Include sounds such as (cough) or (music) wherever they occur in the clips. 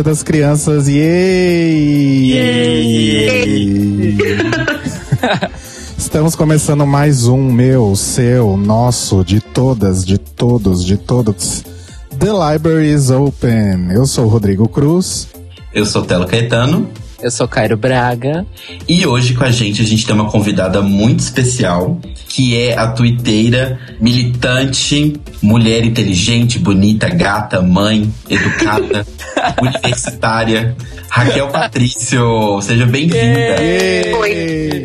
Dia das Crianças! Yay! Yay! Estamos começando mais um meu, seu, nosso, de todas, de todos, de todos. The Library is Open. Eu sou o Rodrigo Cruz. Eu sou Telo Caetano. Eu sou Cairo Braga. E hoje com a gente a gente tem uma convidada muito especial, que é a tuiteira, militante, mulher inteligente, bonita, gata, mãe, educada, (laughs) universitária, Raquel Patrício. Seja bem-vinda. Oi.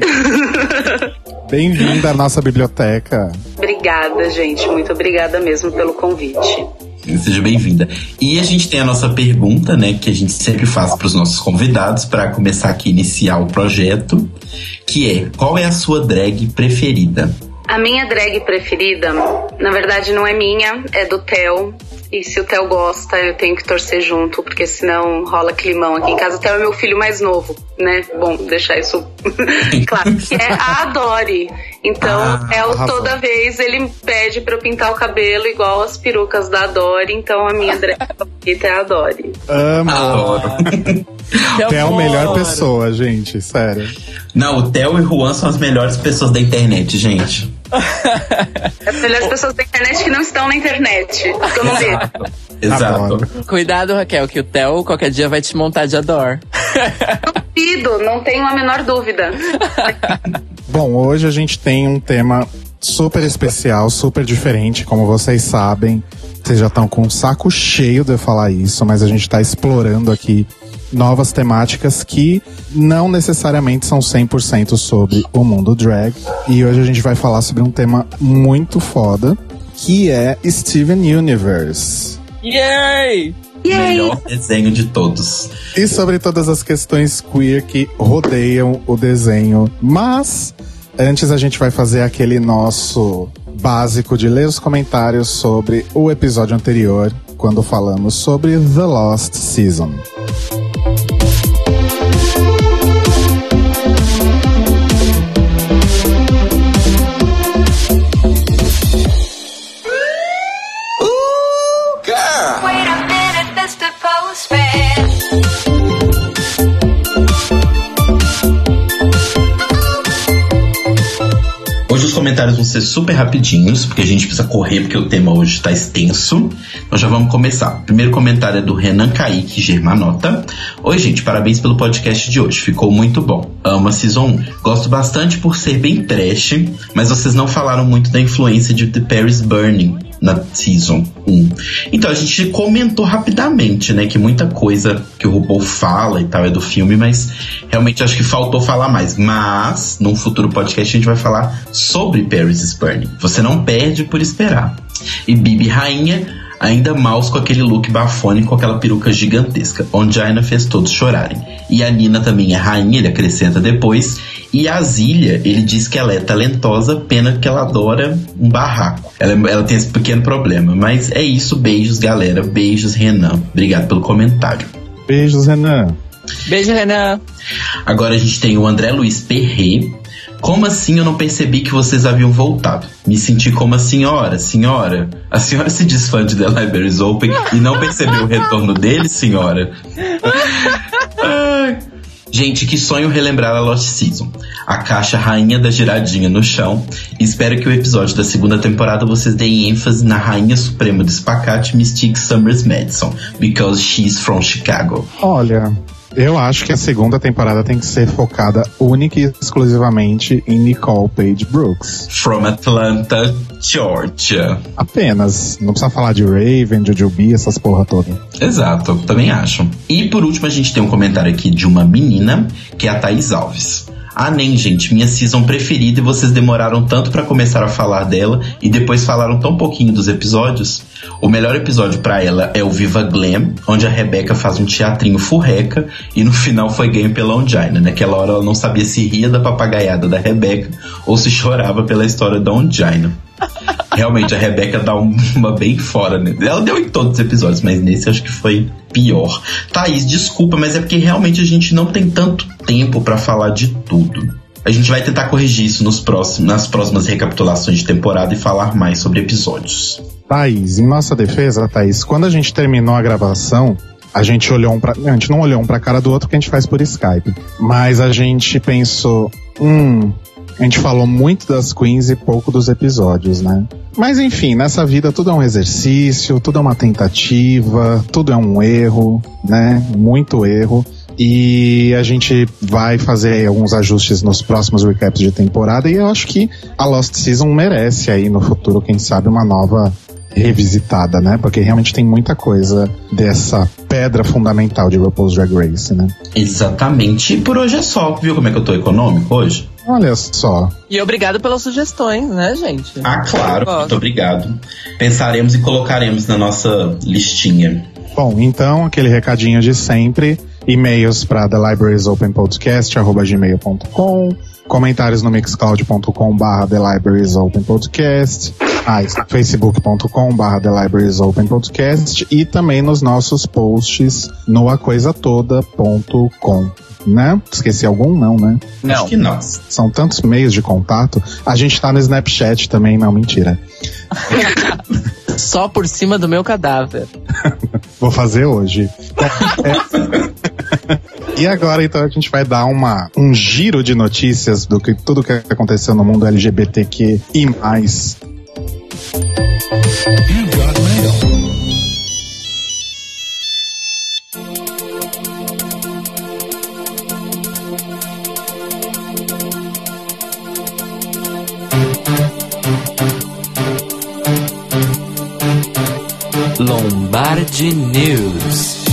Bem-vinda à nossa biblioteca. Obrigada, gente. Muito obrigada mesmo pelo convite. Seja bem-vinda. E a gente tem a nossa pergunta, né, que a gente sempre faz para os nossos convidados para começar aqui iniciar o projeto, que é: qual é a sua drag preferida? A minha drag preferida, na verdade, não é minha, é do Theo. E se o Theo gosta, eu tenho que torcer junto, porque senão rola climão aqui em casa. O Theo é meu filho mais novo, né? Bom, deixar isso (laughs) claro. Que é a Adore. Então, ah, Theo, arrasou. toda vez, ele pede pra eu pintar o cabelo igual as perucas da Adore. Então, a minha drag favorita é a Adore. Amo. Adoro. (laughs) Theo é a melhor pessoa, gente, sério. Não, o Theo e o Juan são as melhores pessoas da internet, gente. As melhores pessoas da internet que não estão na internet. Que eu não vejo. Exato. Cuidado, Raquel, que o Theo qualquer dia vai te montar de ador. Duvido, não tenho a menor dúvida. Bom, hoje a gente tem um tema super especial, super diferente, como vocês sabem. Vocês já estão com um saco cheio de eu falar isso, mas a gente está explorando aqui novas temáticas que não necessariamente são 100% sobre o mundo drag. E hoje a gente vai falar sobre um tema muito foda, que é Steven Universe. Yay! Melhor desenho de todos. E sobre todas as questões queer que rodeiam o desenho. Mas, antes a gente vai fazer aquele nosso básico de ler os comentários sobre o episódio anterior, quando falamos sobre The Lost Season. Comentários vão ser super rapidinhos, porque a gente precisa correr, porque o tema hoje está extenso. Já vamos começar. O primeiro comentário é do Renan Kaique Germanota. Oi, gente, parabéns pelo podcast de hoje. Ficou muito bom. Amo a Season 1. Gosto bastante por ser bem trash, mas vocês não falaram muito da influência de The Paris Burning na Season 1. Então a gente comentou rapidamente, né, que muita coisa que o RuPaul fala e tal é do filme, mas realmente acho que faltou falar mais. Mas, num futuro podcast, a gente vai falar sobre Paris is Burning. Você não perde por esperar. E Bibi Rainha ainda mouse com aquele look bafone com aquela peruca gigantesca, onde Jaina fez todos chorarem. E a Nina também é rainha, ele acrescenta depois. E a Zília, ele diz que ela é talentosa, pena que ela adora um barraco. Ela, ela tem esse pequeno problema. Mas é isso, beijos, galera. Beijos, Renan. Obrigado pelo comentário. Beijos, Renan. Beijo, Renan. Agora a gente tem o André Luiz Perret. Como assim eu não percebi que vocês haviam voltado? Me senti como a senhora, senhora. A senhora se diz fã de The Libraries Open e não percebeu o retorno dele, senhora? Gente, que sonho relembrar a Lost Season. A caixa rainha da giradinha no chão. espero que o episódio da segunda temporada vocês deem ênfase na rainha suprema do espacate Mystique Summers Madison, because she's from Chicago. Olha, eu acho que a segunda temporada tem que ser focada única e exclusivamente em Nicole Page Brooks. From Atlanta, Georgia. Apenas. Não precisa falar de Raven, Jujubee, essas porra toda. Exato, também acho. E por último, a gente tem um comentário aqui de uma menina, que é a Thaís Alves. Ah, nem, gente, minha season preferida e vocês demoraram tanto para começar a falar dela e depois falaram tão pouquinho dos episódios. O melhor episódio para ela é o Viva Glam, onde a Rebeca faz um teatrinho furreca e no final foi ganho pela Ongina. Naquela hora ela não sabia se ria da papagaiada da Rebeca ou se chorava pela história da Ongina. Realmente, a Rebeca dá uma bem fora, né? Ela deu em todos os episódios, mas nesse acho que foi pior. Thaís, desculpa, mas é porque realmente a gente não tem tanto tempo para falar de tudo. A gente vai tentar corrigir isso nos próximos, nas próximas recapitulações de temporada e falar mais sobre episódios. Thaís, em nossa defesa, Thaís, quando a gente terminou a gravação, a gente olhou um pra. A gente não olhou um pra cara do outro que a gente faz por Skype. Mas a gente pensou, hum, a gente falou muito das queens e pouco dos episódios, né? Mas enfim, nessa vida tudo é um exercício, tudo é uma tentativa, tudo é um erro, né? Muito erro. E a gente vai fazer alguns ajustes nos próximos recaps de temporada. E eu acho que a Lost Season merece aí no futuro, quem sabe, uma nova revisitada, né? Porque realmente tem muita coisa dessa pedra fundamental de RuPaul's Drag Race, né? Exatamente. E por hoje é só. Viu como é que eu tô econômico hoje? Olha só. E obrigado pelas sugestões, né, gente? Ah, claro. Muito obrigado. Pensaremos e colocaremos na nossa listinha. Bom, então, aquele recadinho de sempre. E-mails para thelibrariesopenpodcast.gmail.com Comentários no mixcloud.com barra thelibrariesopenpodcast ah, isso, facebook.com barra thelibrariesopenpodcast e também nos nossos posts no acoisatoda.com né? Esqueci algum? Não, né? Não. Acho que não. São tantos meios de contato. A gente tá no Snapchat também, não, mentira. (laughs) Só por cima do meu cadáver. (laughs) Vou fazer hoje. É. (laughs) E agora, então, a gente vai dar uma, um giro de notícias do que tudo que aconteceu no mundo LGBTQ e mais. Lombardi News.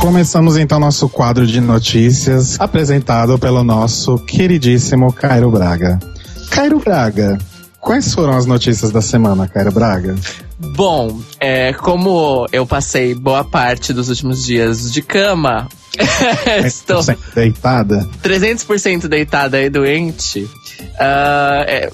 Começamos então nosso quadro de notícias, apresentado pelo nosso queridíssimo Cairo Braga. Cairo Braga, quais foram as notícias da semana, Cairo Braga? Bom, é, como eu passei boa parte dos últimos dias de cama, (laughs) estou 100% deitada? 300% deitada e doente. ah, é,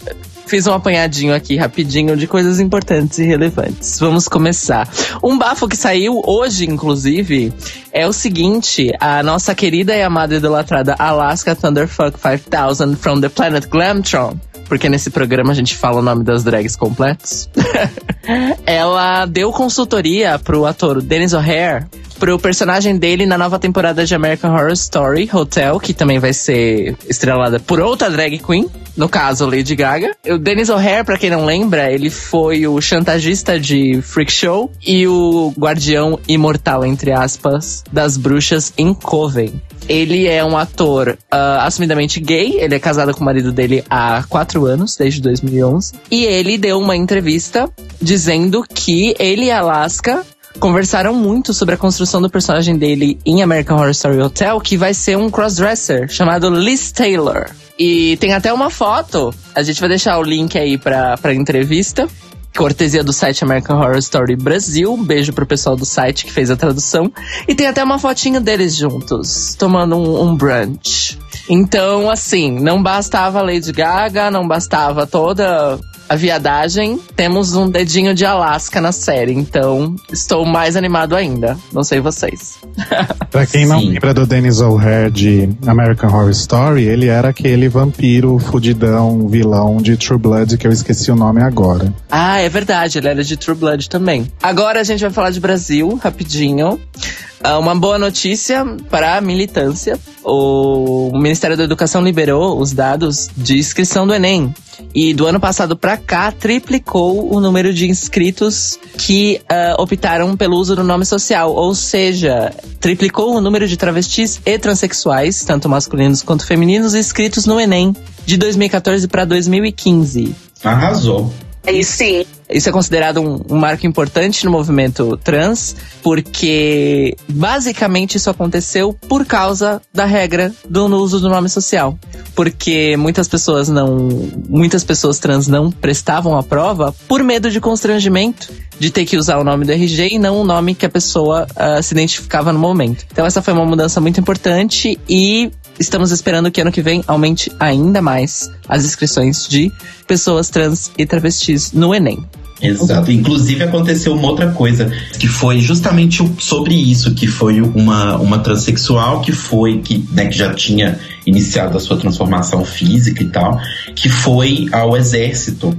fiz um apanhadinho aqui rapidinho de coisas importantes e relevantes. Vamos começar. Um bafo que saiu hoje, inclusive, é o seguinte: a nossa querida e amada idolatrada Alaska Thunderfuck 5000 from the planet Glamtron. Porque nesse programa a gente fala o nome das drags completos. (laughs) Ela deu consultoria pro ator Dennis O'Hare pro personagem dele na nova temporada de American Horror Story, Hotel, que também vai ser estrelada por outra drag queen, no caso Lady Gaga. O Dennis O'Hare, pra quem não lembra, ele foi o chantagista de Freak Show e o guardião imortal, entre aspas, das bruxas em Coven. Ele é um ator ah, assumidamente gay, ele é casado com o marido dele há quatro anos, desde 2011. E ele deu uma entrevista dizendo que ele e Alaska conversaram muito sobre a construção do personagem dele em American Horror Story Hotel, que vai ser um crossdresser chamado Liz Taylor. E tem até uma foto, a gente vai deixar o link aí pra, pra entrevista. Cortesia do site American Horror Story Brasil. Um beijo pro pessoal do site que fez a tradução. E tem até uma fotinha deles juntos, tomando um, um brunch. Então, assim, não bastava Lady Gaga, não bastava toda a viadagem, temos um dedinho de Alaska na série. Então, estou mais animado ainda. Não sei vocês. (laughs) Pra quem não Sim. lembra do Dennis O'Hare de American Horror Story, ele era aquele vampiro fudidão, vilão de True Blood, que eu esqueci o nome agora. Ah, é verdade, ele era de True Blood também. Agora a gente vai falar de Brasil, rapidinho. Ah, uma boa notícia para a militância. O Ministério da Educação liberou os dados de inscrição do Enem. E do ano passado para cá, triplicou o número de inscritos que ah, optaram pelo uso do nome social. Ou seja, triplicou o número de travestis e transexuais, tanto masculinos quanto femininos, inscritos no Enem de 2014 para 2015. Arrasou. Aí sim. Isso é considerado um, um marco importante no movimento trans, porque basicamente isso aconteceu por causa da regra do uso do nome social. Porque muitas pessoas não. Muitas pessoas trans não prestavam a prova por medo de constrangimento de ter que usar o nome do RG e não o nome que a pessoa ah, se identificava no momento. Então essa foi uma mudança muito importante e estamos esperando que ano que vem aumente ainda mais as inscrições de pessoas trans e travestis no Enem. Exato. Inclusive aconteceu uma outra coisa que foi justamente sobre isso, que foi uma, uma transexual que foi que, né, que já tinha iniciado a sua transformação física e tal, que foi ao exército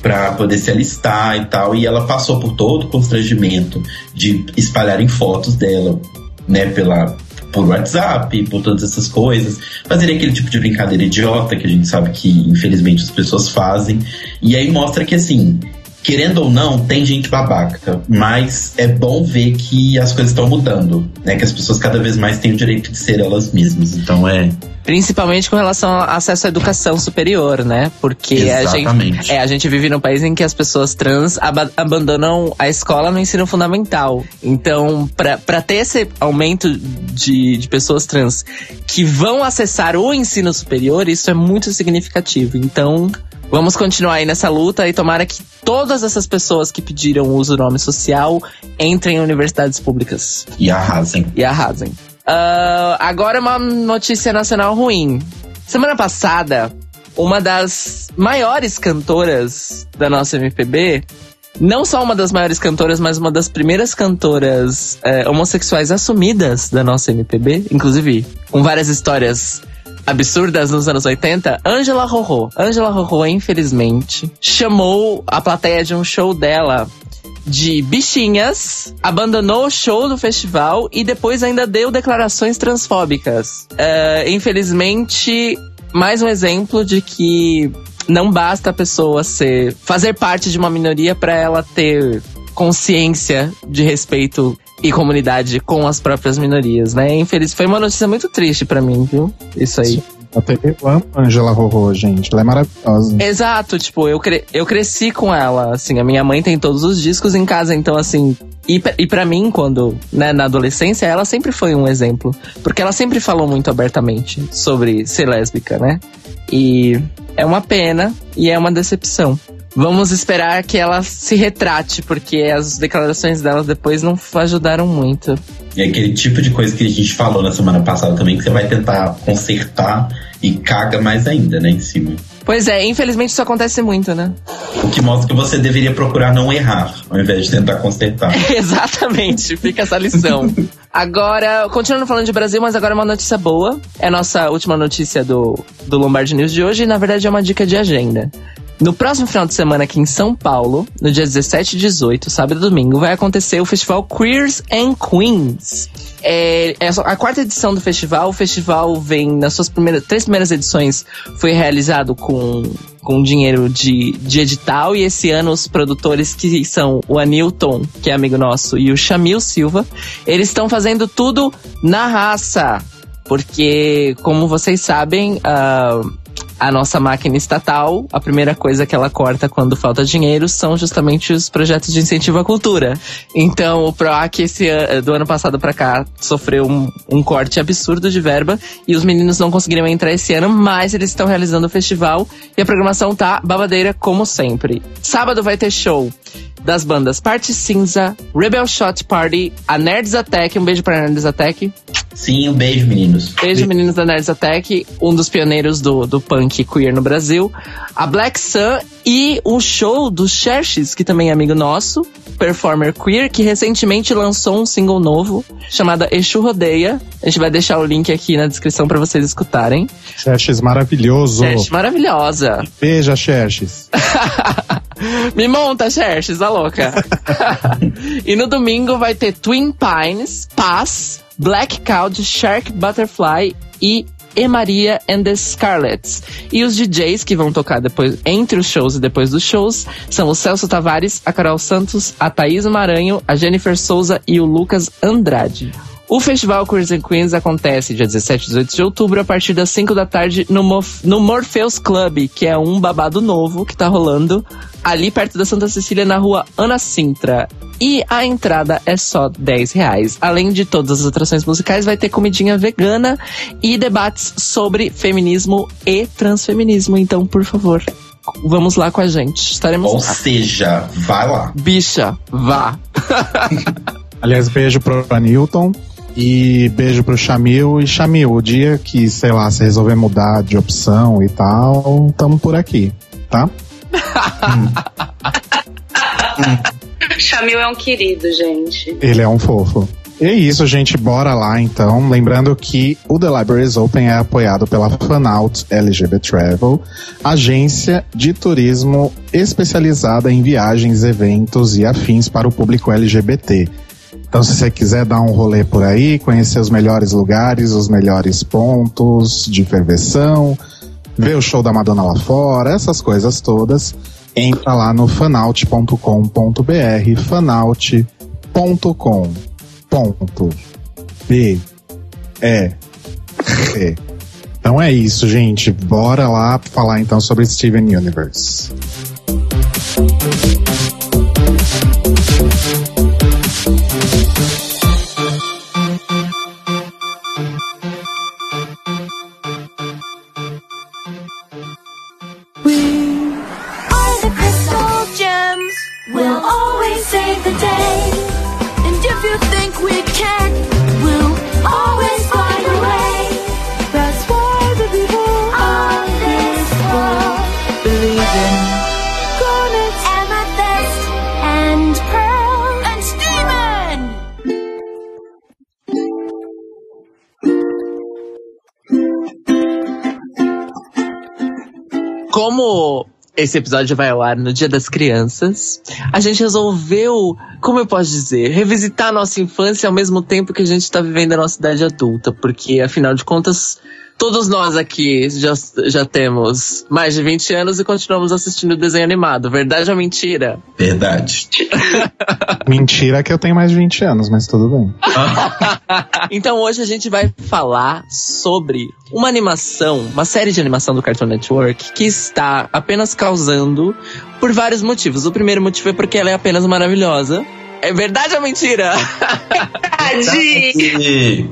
para poder se alistar e tal, e ela passou por todo o constrangimento de espalharem fotos dela, né, pela por WhatsApp, por todas essas coisas, fazer aquele tipo de brincadeira idiota que a gente sabe que infelizmente as pessoas fazem. E aí mostra que assim, querendo ou não, tem gente babaca, mas é bom ver que as coisas estão mudando, né? Que as pessoas cada vez mais têm o direito de ser elas mesmas. Então é. Principalmente com relação ao acesso à educação superior, né? Porque a gente, é, a gente vive num país em que as pessoas trans ab abandonam a escola no ensino fundamental. Então, para ter esse aumento de, de pessoas trans que vão acessar o ensino superior, isso é muito significativo. Então, Vamos continuar aí nessa luta e tomara que todas essas pessoas que pediram o uso do nome social entrem em universidades públicas. E arrasem. E arrasem. Uh, agora uma notícia nacional ruim. Semana passada, uma das maiores cantoras da nossa MPB, não só uma das maiores cantoras, mas uma das primeiras cantoras é, homossexuais assumidas da nossa MPB, inclusive com várias histórias absurdas nos anos 80, Angela Rorô. Angela Rorô, infelizmente, chamou a plateia de um show dela de bichinhas, abandonou o show do festival e depois ainda deu declarações transfóbicas. Uh, infelizmente, mais um exemplo de que não basta a pessoa ser fazer parte de uma minoria para ela ter consciência de respeito e comunidade com as próprias minorias, né? Infeliz, foi uma notícia muito triste para mim, viu? Isso aí. Eu amo a Angela Rorô, gente. Ela é maravilhosa. Exato, tipo, eu, cre eu cresci com ela, assim. A minha mãe tem todos os discos em casa, então, assim. E, e para mim, quando, né, na adolescência, ela sempre foi um exemplo. Porque ela sempre falou muito abertamente sobre ser lésbica, né? E é uma pena e é uma decepção. Vamos esperar que ela se retrate, porque as declarações dela depois não ajudaram muito. É aquele tipo de coisa que a gente falou na semana passada também, que você vai tentar consertar e caga mais ainda, né, em cima. Pois é, infelizmente isso acontece muito, né? O que mostra que você deveria procurar não errar, ao invés de tentar consertar. (laughs) Exatamente, fica essa lição. agora, continuando falando de Brasil, mas agora uma notícia boa. É a nossa última notícia do, do Lombard News de hoje, e na verdade é uma dica de agenda. No próximo final de semana aqui em São Paulo, no dia 17 e 18, sábado e domingo, vai acontecer o festival Queers and Queens. É, é a quarta edição do festival. O festival vem nas suas primeiras, três primeiras edições foi realizado com, com dinheiro de, de edital e esse ano os produtores que são o Anilton, que é amigo nosso, e o Chamil Silva, eles estão fazendo tudo na raça. Porque, como vocês sabem, uh, a nossa máquina estatal, a primeira coisa que ela corta quando falta dinheiro são justamente os projetos de incentivo à cultura. Então, o PROAC esse do ano passado para cá sofreu um, um, corte absurdo de verba e os meninos não conseguiram entrar esse ano, mas eles estão realizando o festival e a programação tá babadeira como sempre. Sábado vai ter show das bandas Parte Cinza, Rebel Shot Party, a Nerds Attack, um beijo pra Nerds Attack. Sim, um beijo, meninos. Beijo, meninos da Nerds Attack, um dos pioneiros do, do punk queer no Brasil. A Black Sun e o show do Xerxes, que também é amigo nosso, performer queer, que recentemente lançou um single novo chamado Exu Rodeia. A gente vai deixar o link aqui na descrição para vocês escutarem. Xerxes maravilhoso. Xerxes maravilhosa. Beija, Xerxes. (laughs) Me monta, Xerxes, a louca. (laughs) e no domingo vai ter Twin Pines, Paz, Black Cloud, Shark Butterfly e e Maria and the Scarlets. E os DJs que vão tocar depois, entre os shows e depois dos shows, são o Celso Tavares, a Carol Santos, a Thaís Maranho, a Jennifer Souza e o Lucas Andrade. O Festival Queers and Queens acontece dia 17 e 18 de outubro, a partir das 5 da tarde, no, Morf no Morpheus Club, que é um babado novo que tá rolando ali perto da Santa Cecília, na rua Ana Sintra. E a entrada é só 10 reais. Além de todas as atrações musicais, vai ter comidinha vegana e debates sobre feminismo e transfeminismo. Então, por favor, vamos lá com a gente. Estaremos Ou lá. seja, vai lá. Bicha, vá. (laughs) Aliás, beijo pro Newton. E beijo pro Chamil. E Chamil, o dia que, sei lá, você resolver mudar de opção e tal, tamo por aqui, tá? Chamil é um querido, gente. Ele é um fofo. E é isso, gente. Bora lá então. Lembrando que o The Libraries Open é apoiado pela Fanout LGBT Travel, agência de turismo especializada em viagens, eventos e afins para o público LGBT. Então, se você quiser dar um rolê por aí, conhecer os melhores lugares, os melhores pontos de ferveção, ver o show da Madonna lá fora, essas coisas todas, entra lá no. B E E. Então é isso, gente. Bora lá falar então sobre Steven Universe. save the day. And if you think we can, we'll always find a way. That's why the people on this world believe in garnet, amethyst and pearl and demon. ¿Cómo? Esse episódio vai ao ar no Dia das Crianças, a gente resolveu, como eu posso dizer, revisitar a nossa infância ao mesmo tempo que a gente está vivendo a nossa idade adulta, porque afinal de contas Todos nós aqui já, já temos mais de 20 anos e continuamos assistindo desenho animado. Verdade ou mentira? Verdade. (laughs) mentira que eu tenho mais de 20 anos, mas tudo bem. (laughs) então hoje a gente vai falar sobre uma animação, uma série de animação do Cartoon Network que está apenas causando por vários motivos. O primeiro motivo é porque ela é apenas maravilhosa. É verdade ou mentira? (laughs) Verdade!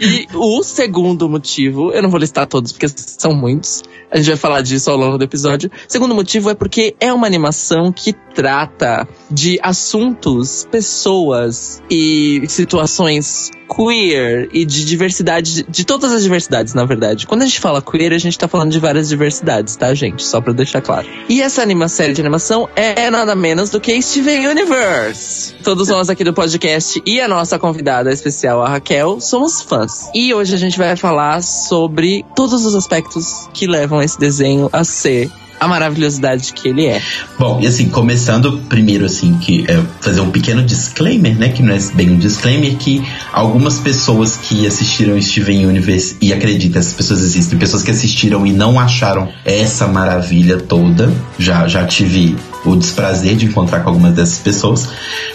E o segundo motivo, eu não vou listar todos porque são muitos, a gente vai falar disso ao longo do episódio. Segundo motivo é porque é uma animação que trata de assuntos, pessoas e situações queer e de diversidade, de todas as diversidades, na verdade. Quando a gente fala queer, a gente tá falando de várias diversidades, tá, gente? Só pra deixar claro. E essa anima série de animação é nada menos do que Steven Universe. Todos nós aqui do podcast e a nossa convidada especial, a Raquel, somos fãs. E hoje a gente vai falar sobre todos os aspectos que levam esse desenho a ser a maravilhosidade que ele é. Bom, e assim, começando primeiro, assim, que é fazer um pequeno disclaimer, né? Que não é bem um disclaimer, que algumas pessoas que assistiram Steven Universe, e acredita, essas pessoas existem, pessoas que assistiram e não acharam essa maravilha toda. Já, já tive o desprazer de encontrar com algumas dessas pessoas.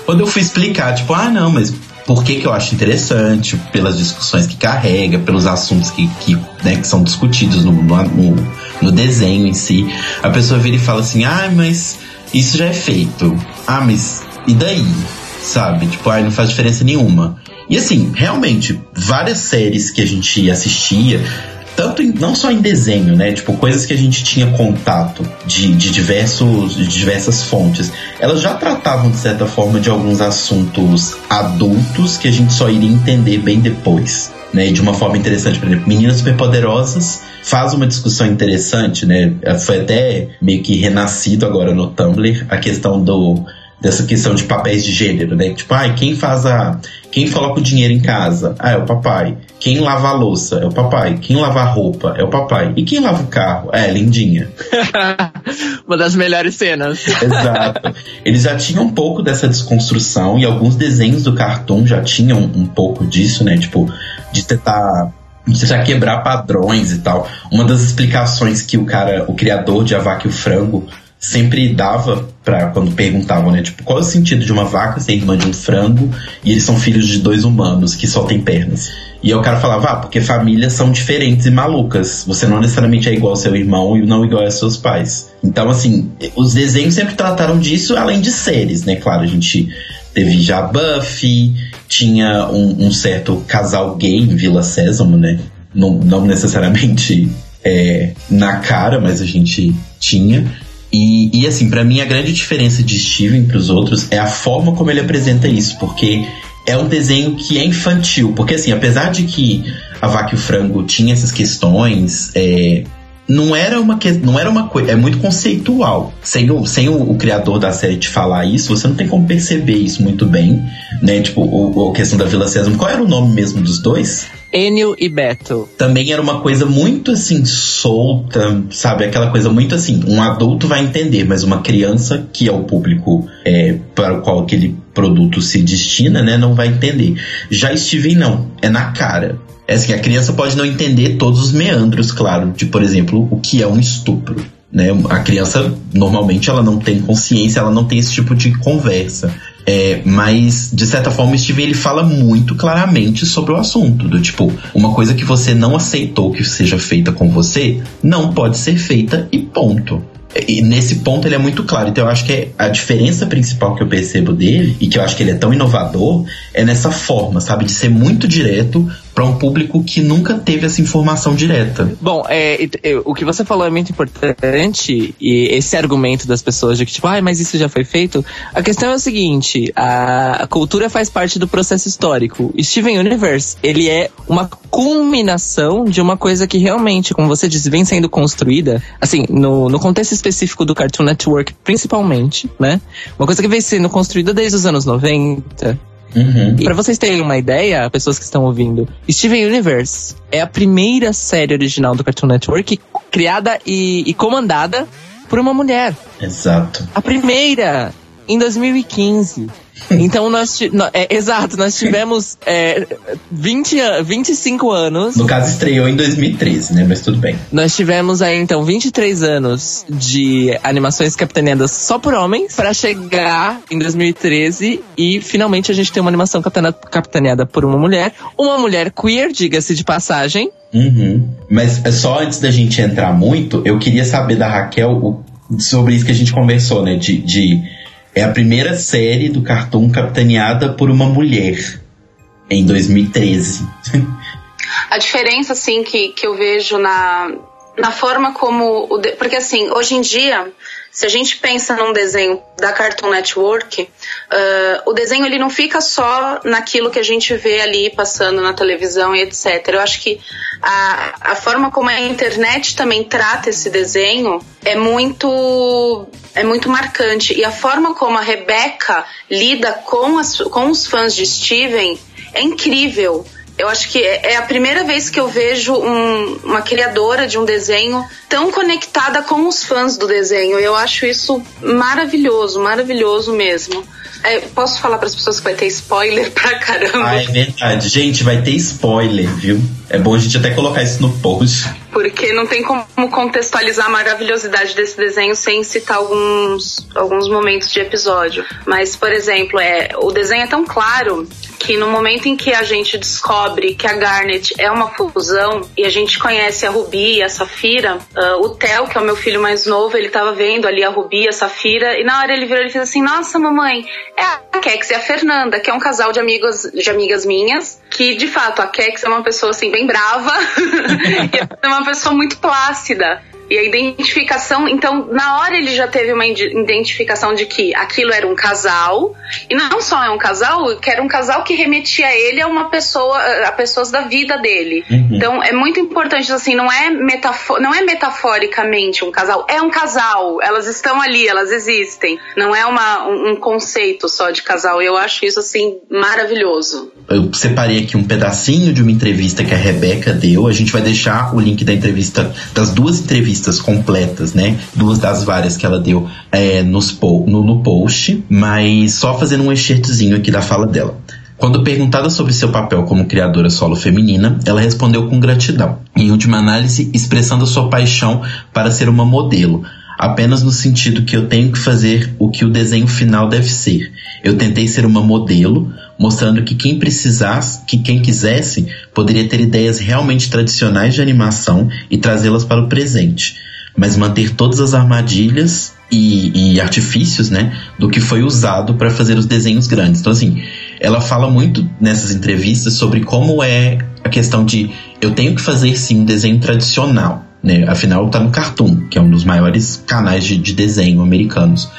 Quando eu fui explicar, tipo, ah, não, mas por que, que eu acho interessante, pelas discussões que carrega, pelos assuntos que, que, né, que são discutidos no, no, no, desenho em si. A pessoa vira e fala assim: ah, mas isso já é feito. Ah, mas e daí? Sabe? Tipo, ah, não faz diferença nenhuma. E assim, realmente, várias séries que a gente assistia, tanto em, não só em desenho, né? Tipo, coisas que a gente tinha contato de, de, diversos, de diversas fontes. Elas já tratavam, de certa forma, de alguns assuntos adultos que a gente só iria entender bem depois. Né, de uma forma interessante, por exemplo, Meninas Superpoderosas faz uma discussão interessante, né? Foi até meio que renascido agora no Tumblr a questão do dessa questão de papéis de gênero, né? Tipo, ai, quem faz a. Quem coloca o dinheiro em casa? Ah, é o papai. Quem lava a louça? É o papai. Quem lava a roupa? É o papai. E quem lava o carro? É, lindinha. (laughs) Uma das melhores cenas. Exato. Eles já tinham um pouco dessa desconstrução e alguns desenhos do Cartoon já tinham um pouco disso, né? Tipo, de tentar já quebrar padrões e tal. Uma das explicações que o cara, o criador de A Vaca e o Frango, sempre dava para quando perguntavam, né? Tipo, qual é o sentido de uma vaca ser irmã de um frango e eles são filhos de dois humanos que só têm pernas? E aí o cara falava, ah, porque famílias são diferentes e malucas. Você não necessariamente é igual ao seu irmão e não igual aos seus pais. Então, assim, os desenhos sempre trataram disso, além de séries, né? Claro, a gente teve já Buffy, tinha um, um certo casal gay em Vila Sésamo, né? Não, não necessariamente é, na cara, mas a gente tinha. E, e assim, para mim a grande diferença de Steven para os outros é a forma como ele apresenta isso, porque é um desenho que é infantil. Porque assim, apesar de que a Vaca e o Frango tinha essas questões, é, não era uma que, não era uma coisa, é muito conceitual. Sem o, sem o, o, criador da série te falar isso, você não tem como perceber isso muito bem, né? Tipo, a questão da Vila Sésamo. Qual era o nome mesmo dos dois? Enio e Beto. Também era uma coisa muito assim solta, sabe? Aquela coisa muito assim, um adulto vai entender, mas uma criança que é o público é, para o qual aquele produto se destina, né, não vai entender. Já Steven não, é na cara. É assim, a criança pode não entender todos os meandros, claro, de, por exemplo, o que é um estupro. Né? A criança, normalmente, ela não tem consciência, ela não tem esse tipo de conversa. É, mas, de certa forma, o Steven ele fala muito claramente sobre o assunto. Do tipo, uma coisa que você não aceitou que seja feita com você, não pode ser feita e ponto. E nesse ponto ele é muito claro. Então eu acho que a diferença principal que eu percebo dele, e que eu acho que ele é tão inovador, é nessa forma, sabe? De ser muito direto para um público que nunca teve essa informação direta. Bom, é, o que você falou é muito importante, e esse argumento das pessoas de que, tipo, ah, mas isso já foi feito. A questão é o seguinte: a, a cultura faz parte do processo histórico. Steven Universe, ele é uma culminação de uma coisa que realmente, como você disse, vem sendo construída, assim, no, no contexto específico do Cartoon Network, principalmente, né? Uma coisa que vem sendo construída desde os anos 90. Uhum. E pra vocês terem uma ideia, pessoas que estão ouvindo, Steven Universe é a primeira série original do Cartoon Network criada e, e comandada por uma mulher. Exato. A primeira, em 2015. (laughs) Então nós é, exato, nós tivemos é, 20, 25 anos. No caso estreou em 2013, né? Mas tudo bem. Nós tivemos aí então 23 anos de animações capitaneadas só por homens para chegar em 2013 e finalmente a gente tem uma animação capitaneada por uma mulher, uma mulher queer, diga-se de passagem. Uhum. Mas é só antes da gente entrar muito, eu queria saber da Raquel o, sobre isso que a gente conversou, né? de, de é a primeira série do cartoon capitaneada por uma mulher em 2013. A diferença, assim, que, que eu vejo na, na forma como. O de... Porque, assim, hoje em dia, se a gente pensa num desenho da Cartoon Network, uh, o desenho ele não fica só naquilo que a gente vê ali passando na televisão e etc. Eu acho que a, a forma como a internet também trata esse desenho é muito é muito marcante e a forma como a Rebecca lida com, as, com os fãs de Steven é incrível. Eu acho que é, é a primeira vez que eu vejo um, uma criadora de um desenho tão conectada com os fãs do desenho. Eu acho isso maravilhoso, maravilhoso mesmo. É, posso falar para as pessoas que vai ter spoiler (laughs) pra caramba? Ah, é verdade. Gente, vai ter spoiler, viu? É bom a gente até colocar isso no post. Porque não tem como contextualizar a maravilhosidade desse desenho sem citar alguns, alguns momentos de episódio. Mas, por exemplo, é, o desenho é tão claro que no momento em que a gente descobre que a Garnet é uma fusão e a gente conhece a Ruby e a Safira, uh, o Theo, que é o meu filho mais novo, ele tava vendo ali a Ruby e a Safira, e na hora ele virou e fez assim: Nossa, mamãe, é a Kex e a Fernanda, que é um casal de amigos, de amigas minhas, que de fato a Kex é uma pessoa assim bem brava (laughs) e é uma pessoa muito plácida. E a identificação, então, na hora ele já teve uma identificação de que aquilo era um casal, e não só é um casal, que era um casal que remetia a ele a uma pessoa, a pessoas da vida dele. Uhum. Então, é muito importante, assim, não é, metafor não é metaforicamente um casal, é um casal, elas estão ali, elas existem. Não é uma, um, um conceito só de casal, eu acho isso, assim, maravilhoso. Eu separei aqui um pedacinho de uma entrevista que a Rebeca deu, a gente vai deixar o link da entrevista, das duas entrevistas entrevistas completas, né? Duas das várias que ela deu é, nos po no, no post, mas só fazendo um excertozinho aqui da fala dela. Quando perguntada sobre seu papel como criadora solo feminina, ela respondeu com gratidão, em última análise, expressando sua paixão para ser uma modelo, apenas no sentido que eu tenho que fazer o que o desenho final deve ser. Eu tentei ser uma modelo, mostrando que quem precisasse, que quem quisesse, poderia ter ideias realmente tradicionais de animação e trazê-las para o presente, mas manter todas as armadilhas e, e artifícios, né, do que foi usado para fazer os desenhos grandes. Então, assim, ela fala muito nessas entrevistas sobre como é a questão de eu tenho que fazer sim um desenho tradicional, né? Afinal, tá no Cartoon, que é um dos maiores canais de, de desenho americanos.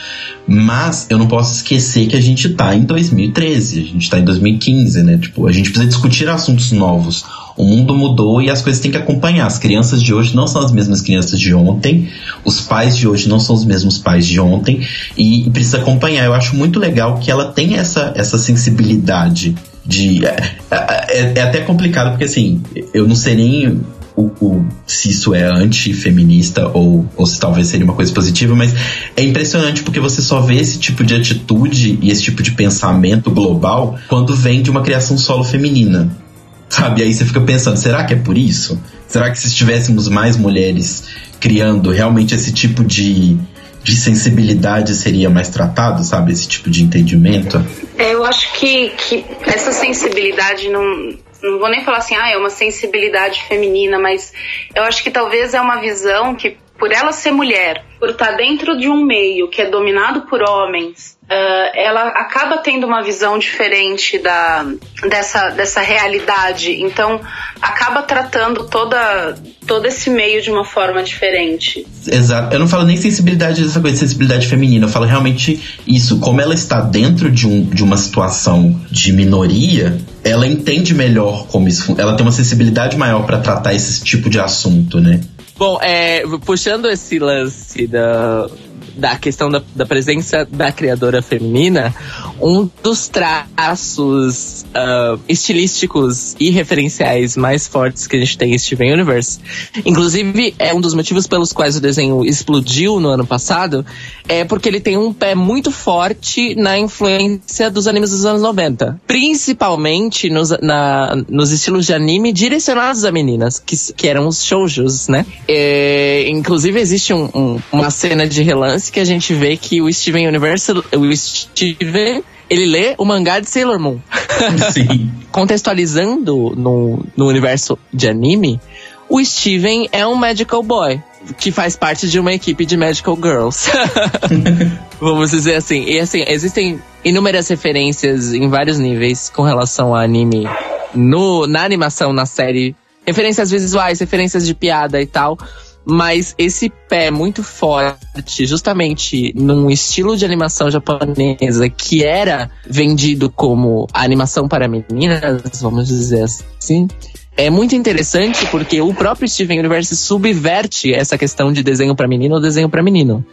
Mas eu não posso esquecer que a gente tá em 2013, a gente tá em 2015, né? Tipo, a gente precisa discutir assuntos novos. O mundo mudou e as coisas têm que acompanhar. As crianças de hoje não são as mesmas crianças de ontem, os pais de hoje não são os mesmos pais de ontem, e, precisa acompanhar. Eu acho muito legal que ela tem essa, essa sensibilidade de. É, é, é até complicado, porque assim, eu não sei nem o, o, se isso é antifeminista ou, ou se talvez seria uma coisa positiva, mas é impressionante porque você só vê esse tipo de atitude e esse tipo de pensamento global quando vem de uma criação solo feminina. Sabe? Aí você fica pensando, será que é por isso? Será que se tivéssemos mais mulheres criando realmente esse tipo de, de sensibilidade seria mais tratado, sabe? Esse tipo de entendimento? É, eu acho que, que essa sensibilidade não não vou nem falar assim, ah, é uma sensibilidade feminina, mas eu acho que talvez é uma visão que, por ela ser mulher, por estar dentro de um meio que é dominado por homens, Uh, ela acaba tendo uma visão diferente da, dessa, dessa realidade. Então, acaba tratando toda, todo esse meio de uma forma diferente. Exato. Eu não falo nem sensibilidade dessa coisa, sensibilidade feminina. Eu falo realmente isso. Como ela está dentro de, um, de uma situação de minoria, ela entende melhor como isso. Ela tem uma sensibilidade maior para tratar esse tipo de assunto, né? Bom, é, puxando esse lance da, da questão da, da, presença da criadora feminina, um dos traços uh, estilísticos e referenciais mais fortes que a gente tem em Steven Universe, inclusive é um dos motivos pelos quais o desenho explodiu no ano passado, é porque ele tem um pé muito forte na influência dos animes dos anos 90, principalmente nos, na, nos estilos de anime direcionados a meninas, que, que eram os shoujos, né? É, inclusive existe um, um, uma cena de relance que a gente vê que o Steven Universe, o Steven, ele lê o mangá de Sailor Moon. (laughs) Sim. Contextualizando no, no universo de anime, o Steven é um magical boy que faz parte de uma equipe de magical girls. (laughs) (laughs) Vamos dizer assim. E assim, existem inúmeras referências em vários níveis com relação a anime no, na animação, na série. Referências visuais, referências de piada e tal. Mas esse pé muito forte, justamente num estilo de animação japonesa que era vendido como animação para meninas, vamos dizer assim, é muito interessante porque o próprio Steven Universe subverte essa questão de desenho para menino ou desenho para menino,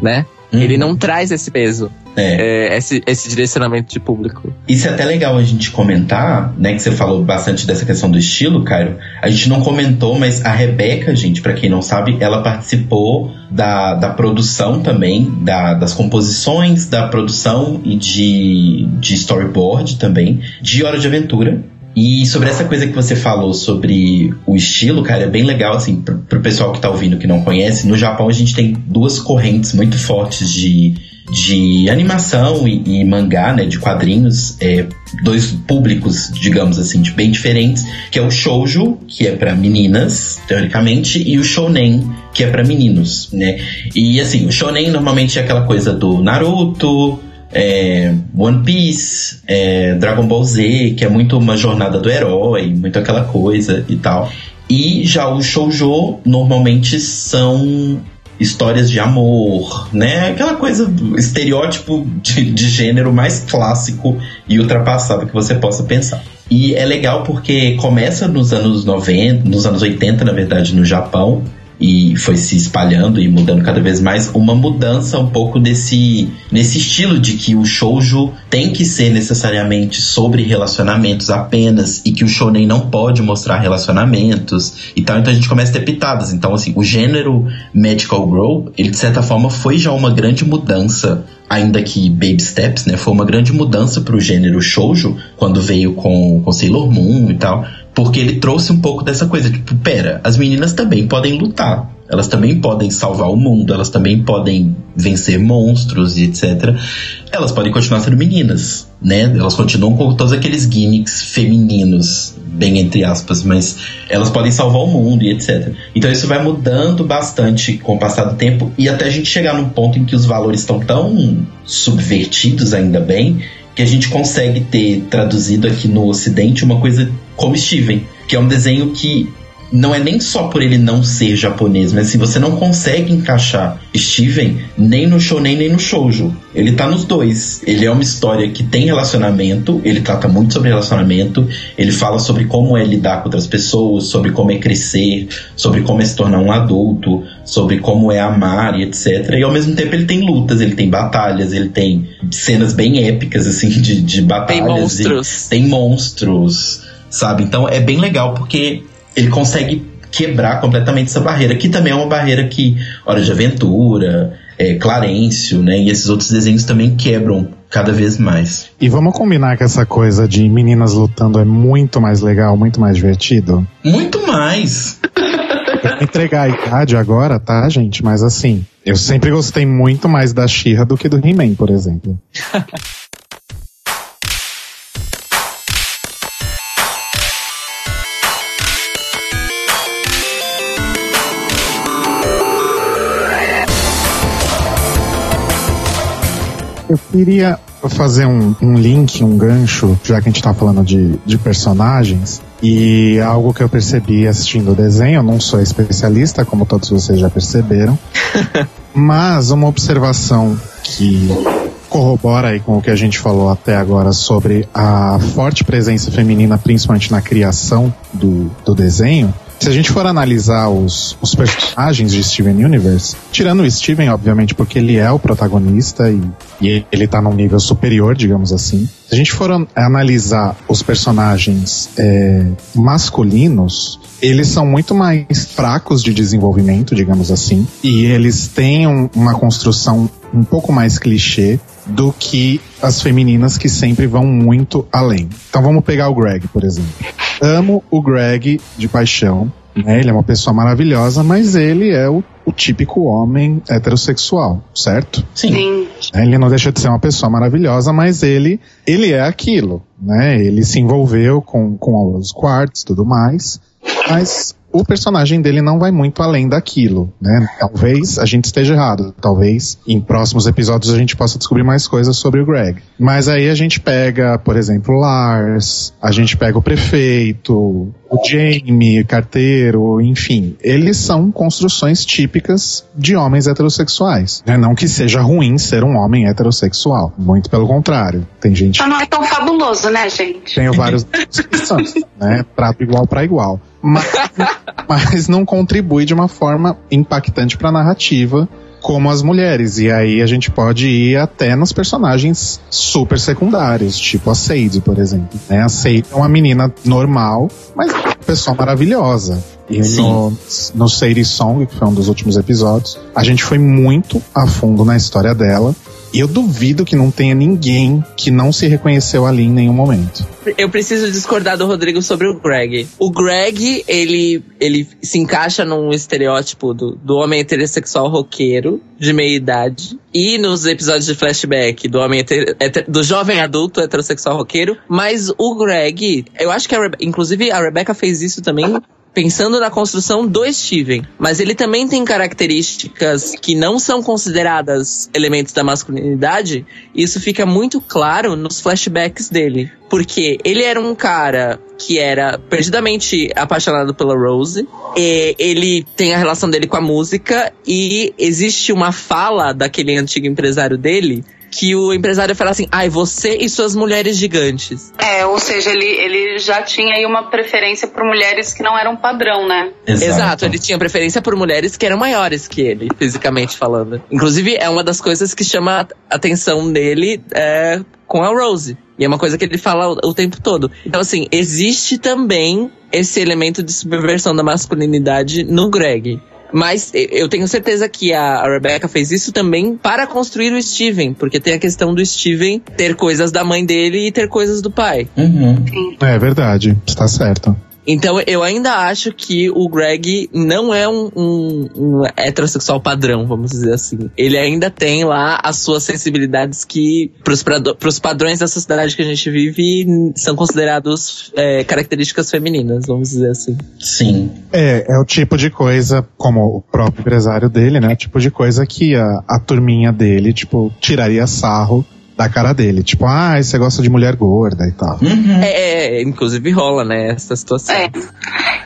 né? Uhum. Ele não traz esse peso, é. É, esse, esse, direcionamento de público. Isso é até legal a gente comentar, né? Que você falou bastante dessa questão do estilo, Cairo. A gente não comentou, mas a Rebeca, gente, para quem não sabe, ela participou da, da produção também, da, das composições, da produção e de, de storyboard também, de Hora de Aventura. E sobre essa coisa que você falou sobre o estilo, cara, é bem legal, assim, pro, pro pessoal que tá ouvindo que não conhece. No Japão a gente tem duas correntes muito fortes de, de animação e, e mangá, né, de quadrinhos, é, dois públicos, digamos assim, de bem diferentes, que é o shoujo, que é para meninas, teoricamente, e o shounen, que é para meninos, né? E assim, o shounen normalmente é aquela coisa do Naruto, é, One Piece, é, Dragon Ball Z, que é muito uma jornada do herói, muito aquela coisa e tal. E já o shoujo normalmente são histórias de amor, né? Aquela coisa, estereótipo de, de gênero mais clássico e ultrapassado que você possa pensar. E é legal porque começa nos anos 90, nos anos 80, na verdade, no Japão, e foi se espalhando e mudando cada vez mais, uma mudança um pouco desse nesse estilo de que o shoujo tem que ser necessariamente sobre relacionamentos apenas e que o shonen não pode mostrar relacionamentos e tal. Então a gente começa a ter pitadas. Então assim, o gênero Magical Girl, ele de certa forma foi já uma grande mudança ainda que Baby Steps, né, foi uma grande mudança para o gênero shoujo quando veio com, com Sailor Moon e tal, porque ele trouxe um pouco dessa coisa, tipo, pera, as meninas também podem lutar, elas também podem salvar o mundo, elas também podem vencer monstros e etc. Elas podem continuar sendo meninas, né? Elas continuam com todos aqueles gimmicks femininos, bem entre aspas, mas elas podem salvar o mundo e etc. Então isso vai mudando bastante com o passar do tempo e até a gente chegar num ponto em que os valores estão tão subvertidos, ainda bem, que a gente consegue ter traduzido aqui no Ocidente uma coisa como Steven, que é um desenho que não é nem só por ele não ser japonês, mas assim, você não consegue encaixar Steven nem no shonen nem no shoujo. Ele tá nos dois. Ele é uma história que tem relacionamento, ele trata muito sobre relacionamento, ele fala sobre como é lidar com outras pessoas, sobre como é crescer, sobre como é se tornar um adulto, sobre como é amar e etc. E ao mesmo tempo ele tem lutas, ele tem batalhas, ele tem cenas bem épicas, assim, de, de batalhas. Tem monstros. Tem monstros, sabe? Então é bem legal porque ele consegue quebrar completamente essa barreira, que também é uma barreira que Hora de Aventura, é, Clarencio, né, e esses outros desenhos também quebram cada vez mais. E vamos combinar que essa coisa de meninas lutando é muito mais legal, muito mais divertido? Muito mais! Eu vou entregar a idade agora, tá, gente? Mas assim, eu sempre gostei muito mais da Xirra do que do He-Man, por exemplo. (laughs) Eu queria fazer um, um, link, um gancho, já que a gente tá falando de, de personagens, e algo que eu percebi assistindo o desenho, eu não sou especialista, como todos vocês já perceberam, (laughs) mas uma observação que corrobora aí com o que a gente falou até agora sobre a forte presença feminina, principalmente na criação do, do desenho, se a gente for analisar os, os personagens de Steven Universe, tirando o Steven, obviamente, porque ele é o protagonista e, e ele tá num nível superior, digamos assim. Se a gente for an analisar os personagens é, masculinos, eles são muito mais fracos de desenvolvimento, digamos assim, e eles têm um, uma construção um pouco mais clichê do que as femininas que sempre vão muito além. Então vamos pegar o Greg, por exemplo. Amo o Greg de paixão, né? Ele é uma pessoa maravilhosa, mas ele é o, o típico homem heterossexual, certo? Sim. Ele não deixa de ser uma pessoa maravilhosa, mas ele, ele é aquilo, né? Ele se envolveu com, com os quartos, tudo mais, mas o personagem dele não vai muito além daquilo, né? Talvez a gente esteja errado, talvez em próximos episódios a gente possa descobrir mais coisas sobre o Greg. Mas aí a gente pega, por exemplo, Lars, a gente pega o prefeito, o Jamie, carteiro, enfim, eles são construções típicas de homens heterossexuais. Né? Não que seja ruim ser um homem heterossexual, muito pelo contrário. Tem gente. Mas não é tão fabuloso, né, gente? Tenho vários (laughs) né? Prato igual para igual. Mas, (laughs) mas não contribui de uma forma impactante para a narrativa como as mulheres. E aí a gente pode ir até nos personagens super secundários, tipo a Sade, por exemplo. Né? A Sade é uma menina normal, mas uma pessoa maravilhosa. E Sim. no, no Sadie Song, que foi um dos últimos episódios, a gente foi muito a fundo na história dela. Eu duvido que não tenha ninguém que não se reconheceu ali em nenhum momento. Eu preciso discordar do Rodrigo sobre o Greg. O Greg, ele, ele se encaixa num estereótipo do, do homem heterossexual roqueiro, de meia idade. E nos episódios de flashback do homem heter, heter, do jovem adulto heterossexual roqueiro. Mas o Greg, eu acho que a Rebe inclusive a Rebecca fez isso também pensando na construção do Steven. Mas ele também tem características que não são consideradas elementos da masculinidade. E isso fica muito claro nos flashbacks dele. Porque ele era um cara que era perdidamente apaixonado pela Rose. E ele tem a relação dele com a música. E existe uma fala daquele antigo empresário dele que o empresário fala assim: ai, você e suas mulheres gigantes. É, ou seja, ele, ele já tinha aí uma preferência por mulheres que não eram padrão, né? Exato. Exato, ele tinha preferência por mulheres que eram maiores que ele, fisicamente falando. Inclusive, é uma das coisas que chama a atenção dele é, com a Rose. E é uma coisa que ele fala o, o tempo todo. Então, assim, existe também esse elemento de subversão da masculinidade no Greg. Mas eu tenho certeza que a Rebecca fez isso também para construir o Steven, porque tem a questão do Steven ter coisas da mãe dele e ter coisas do pai. Uhum. É verdade, está certo. Então eu ainda acho que o Greg não é um, um, um, heterossexual padrão, vamos dizer assim. Ele ainda tem lá as suas sensibilidades que, para os padrões da sociedade que a gente vive, são considerados é, características femininas, vamos dizer assim. Sim. É, é o tipo de coisa, como o próprio empresário dele, né? O tipo de coisa que a, a turminha dele, tipo, tiraria sarro da cara dele. Tipo, ah, você gosta de mulher gorda e tal. Uhum. É, é, inclusive rola, né, essa situação. É.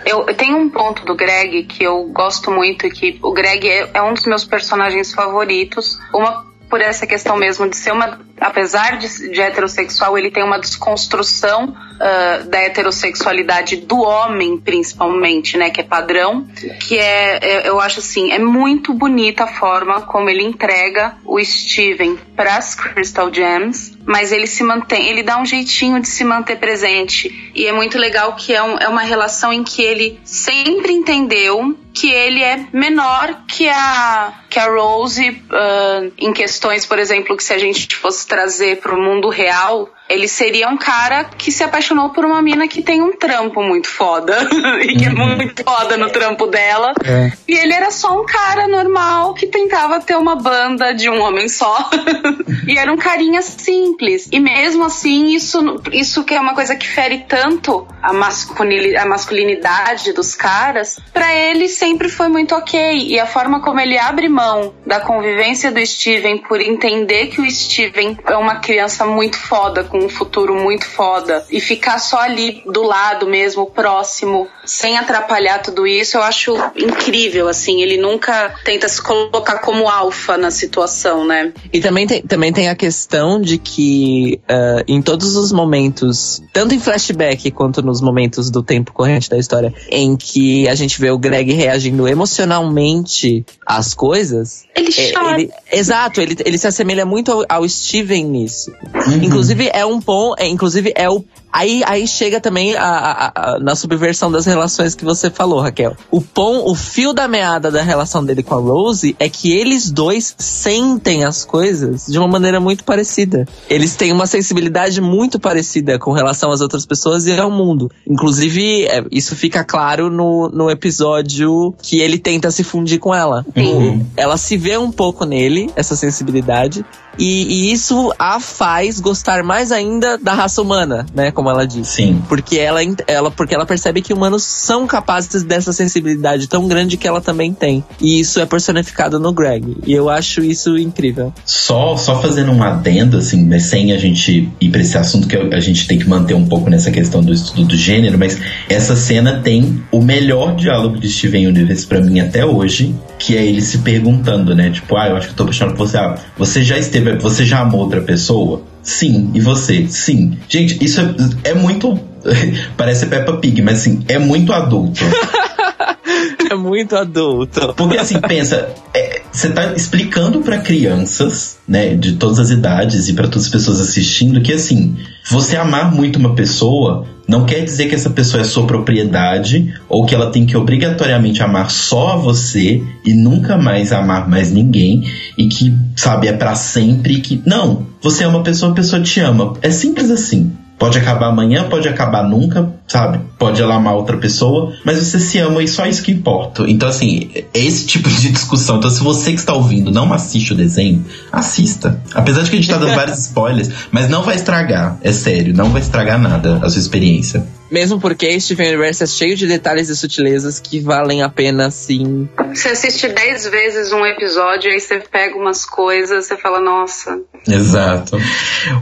Eu, eu, tenho um ponto do Greg que eu gosto muito, que o Greg é, é um dos meus personagens favoritos. Uma por essa questão mesmo de ser uma apesar de, de heterossexual, ele tem uma desconstrução uh, da heterossexualidade do homem, principalmente, né, que é padrão, que é, é, eu acho assim, é muito bonita a forma como ele entrega o Steven para as Crystal Gems, mas ele se mantém, ele dá um jeitinho de se manter presente. E é muito legal que é, um, é uma relação em que ele sempre entendeu que ele é menor que a que a Rose uh, em questões, por exemplo, que se a gente fosse trazer para o mundo real, ele seria um cara que se apaixonou por uma mina que tem um trampo muito foda. (laughs) e que é uhum. muito foda no trampo dela. É. E ele era só um cara normal que tentava ter uma banda de um homem só. (laughs) e era um carinha simples. E mesmo assim, isso, isso que é uma coisa que fere tanto a, masculinidade, a masculinidade dos caras, para ele sempre foi muito ok. E a forma como ele abre mão da convivência do Steven por entender que o Steven é uma criança muito foda, com um futuro muito foda e ficar só ali do lado mesmo, próximo, sem atrapalhar tudo isso, eu acho incrível, assim. Ele nunca tenta se colocar como alfa na situação, né? E também tem, também tem a questão de que uh, em todos os momentos, tanto em flashback quanto nos momentos do tempo corrente da história, em que a gente vê o Greg reagindo emocionalmente às coisas. Ele é, chora. Ele, exato, ele, ele se assemelha muito ao, ao Steven nisso. Uhum. Inclusive, é um ponto. É, inclusive, é o. Aí, aí chega também a, a, a, na subversão das relações que você falou, Raquel. O pom, o fio da meada da relação dele com a Rose é que eles dois sentem as coisas de uma maneira muito parecida. Eles têm uma sensibilidade muito parecida com relação às outras pessoas e ao mundo. Inclusive, é, isso fica claro no, no episódio que ele tenta se fundir com ela. Uhum. Ela se vê um pouco nele, essa sensibilidade, e, e, isso a faz gostar mais ainda da raça humana, né? Como ela diz. Sim. Porque ela, ela, porque ela percebe que humanos são capazes dessa sensibilidade tão grande que ela também tem. E isso é personificado no Greg. E eu acho isso incrível. Só, só fazendo um adendo, assim, mas sem a gente ir pra esse assunto, que a gente tem que manter um pouco nessa questão do estudo do gênero, mas essa cena tem o melhor diálogo de Steven Universe para mim até hoje, que é ele se perguntando, né? Tipo, ah, eu acho que eu tô apaixonado por você. Ah, você já esteve você já amou outra pessoa? Sim. E você? Sim. Gente, isso é, é muito. (laughs) Parece Peppa Pig, mas assim, é muito adulto. (laughs) é muito adulto. Porque assim, pensa, é, você tá explicando para crianças, né, de todas as idades e para todas as pessoas assistindo que assim, você amar muito uma pessoa não quer dizer que essa pessoa é sua propriedade ou que ela tem que obrigatoriamente amar só você e nunca mais amar mais ninguém e que, sabe, é para sempre que não, você é uma pessoa, a pessoa te ama. É simples assim. Pode acabar amanhã, pode acabar nunca, sabe? Pode ela amar outra pessoa, mas você se ama e só isso que importa. Então, assim, é esse tipo de discussão. Então, se você que está ouvindo não assiste o desenho, assista. Apesar de que a gente tá dando vários (laughs) spoilers, mas não vai estragar. É sério, não vai estragar nada a sua experiência. Mesmo porque Steven Universe é cheio de detalhes e sutilezas que valem a pena, sim. Você assiste dez vezes um episódio, aí você pega umas coisas, você fala, nossa. Exato.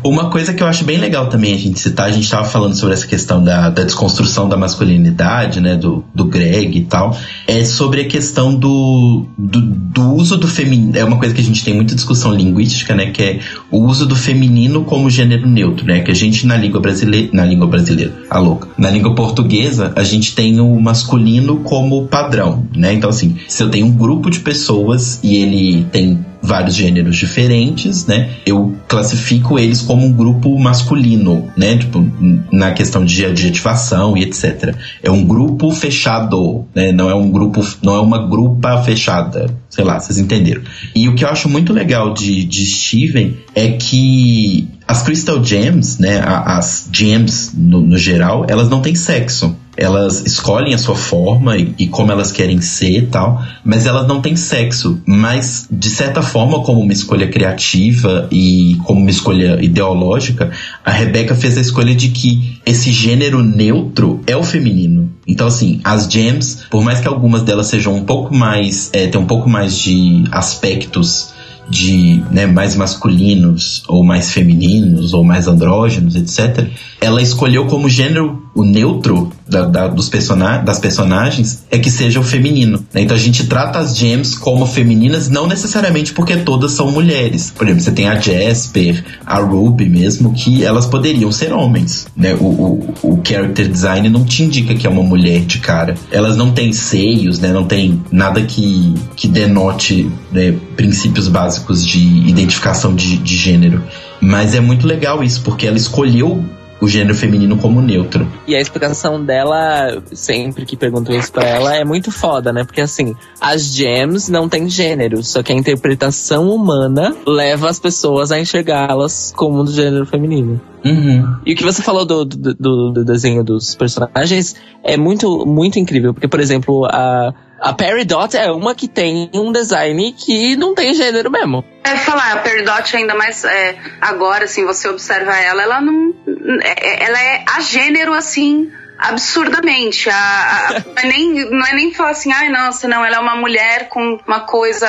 Uma coisa que eu acho bem legal também a gente citar, a gente estava falando sobre essa questão da, da desconstrução da masculinidade, né, do, do Greg e tal, é sobre a questão do, do, do uso do feminino. É uma coisa que a gente tem muita discussão linguística, né, que é o uso do feminino como gênero neutro, né, que a gente na língua brasileira, na língua brasileira, a louca, na língua portuguesa, a gente tem o masculino como padrão, né? Então, assim, se eu tenho um grupo de pessoas e ele tem vários gêneros diferentes, né? Eu classifico eles como um grupo masculino, né? Tipo, na questão de adjetivação e etc. É um grupo fechado, né? Não é um grupo, não é uma grupa fechada. Sei lá, vocês entenderam. E o que eu acho muito legal de, de Steven é que as Crystal Gems, né? As gems no, no geral, elas não têm sexo elas escolhem a sua forma e, e, como elas querem ser e tal, mas elas não têm sexo. Mas, de certa forma, como uma escolha criativa e como uma escolha ideológica, a Rebecca fez a escolha de que esse gênero neutro é o feminino. Então, assim, as gems, por mais que algumas delas sejam um pouco mais. É, tem um pouco mais de aspectos de né, mais masculinos ou mais femininos ou mais andrógenos, etc. Ela escolheu como gênero o neutro da, da, dos person das personagens é que seja o feminino. Né? Então a gente trata as gems como femininas, não necessariamente porque todas são mulheres. Por exemplo, você tem a Jasper, a Ruby mesmo, que elas poderiam ser homens. Né? O, o, o character design não te indica que é uma mulher de cara. Elas não têm seios, né? não tem nada que, que denote né, princípios básicos de identificação de, de gênero. Mas é muito legal isso, porque ela escolheu o gênero feminino como neutro. E a explicação dela, sempre que pergunto isso pra ela, é muito foda, né? Porque assim, as gems não têm gênero, só que a interpretação humana leva as pessoas a enxergá-las como do gênero feminino. Uhum. E o que você falou do, do, do, do desenho dos personagens é muito, muito incrível. Porque, por exemplo, a a Peridot é uma que tem um design que não tem gênero mesmo. É falar, a Peridot ainda mais é, agora, assim, você observa ela, ela não. É, ela é a gênero assim absurdamente. A, a, (laughs) não, é nem, não é nem falar assim, ai, nossa, não, ela é uma mulher com uma coisa,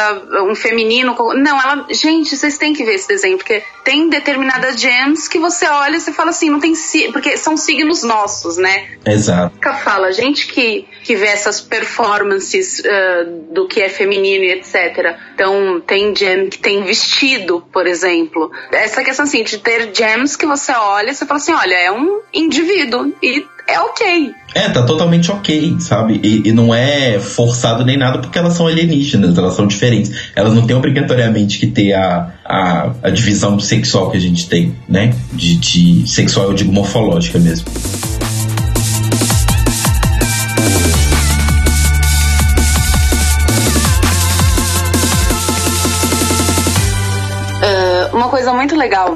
um feminino. Com... Não, ela. Gente, vocês têm que ver esse desenho, porque tem determinadas gems que você olha e você fala assim, não tem. Porque são signos nossos, né? Exato. Fala, gente que, que vê essas performances uh, do que é feminino e etc. Então, tem gem que tem vestido, por exemplo. Essa questão assim, de ter gems que você olha e você fala assim, olha, é um indivíduo. E é ok. É, tá totalmente ok, sabe? E, e, não é forçado nem nada porque elas são alienígenas, elas são diferentes. Elas não têm obrigatoriamente que ter a, a, a divisão sexual que a gente tem, né? De, de sexual, eu digo morfológica mesmo. Uh, uma coisa muito legal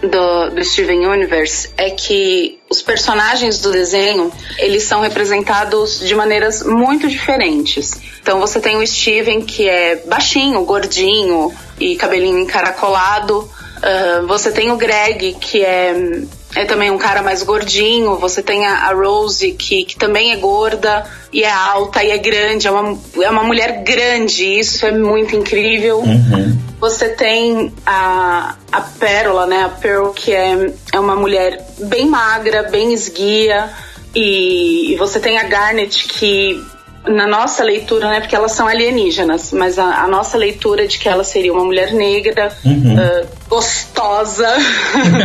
do, do Steven Universe é que os personagens do desenho eles são representados de maneiras muito diferentes. Então você tem o Steven que é baixinho, gordinho e cabelinho encaracolado. Uh, você tem o Greg que é é também um cara mais gordinho. Você tem a, Rose, que, que também é gorda e é alta e é grande, é uma, é uma mulher grande, isso é muito incrível. Uhum. Você tem a, a Pérola, né? A Pearl, que é, é uma mulher bem magra, bem esguia. E, e você tem a Garnet, que na nossa leitura, né, porque elas são alienígenas, mas a, a nossa leitura de que ela seria uma mulher negra, uhum. uh, gostosa.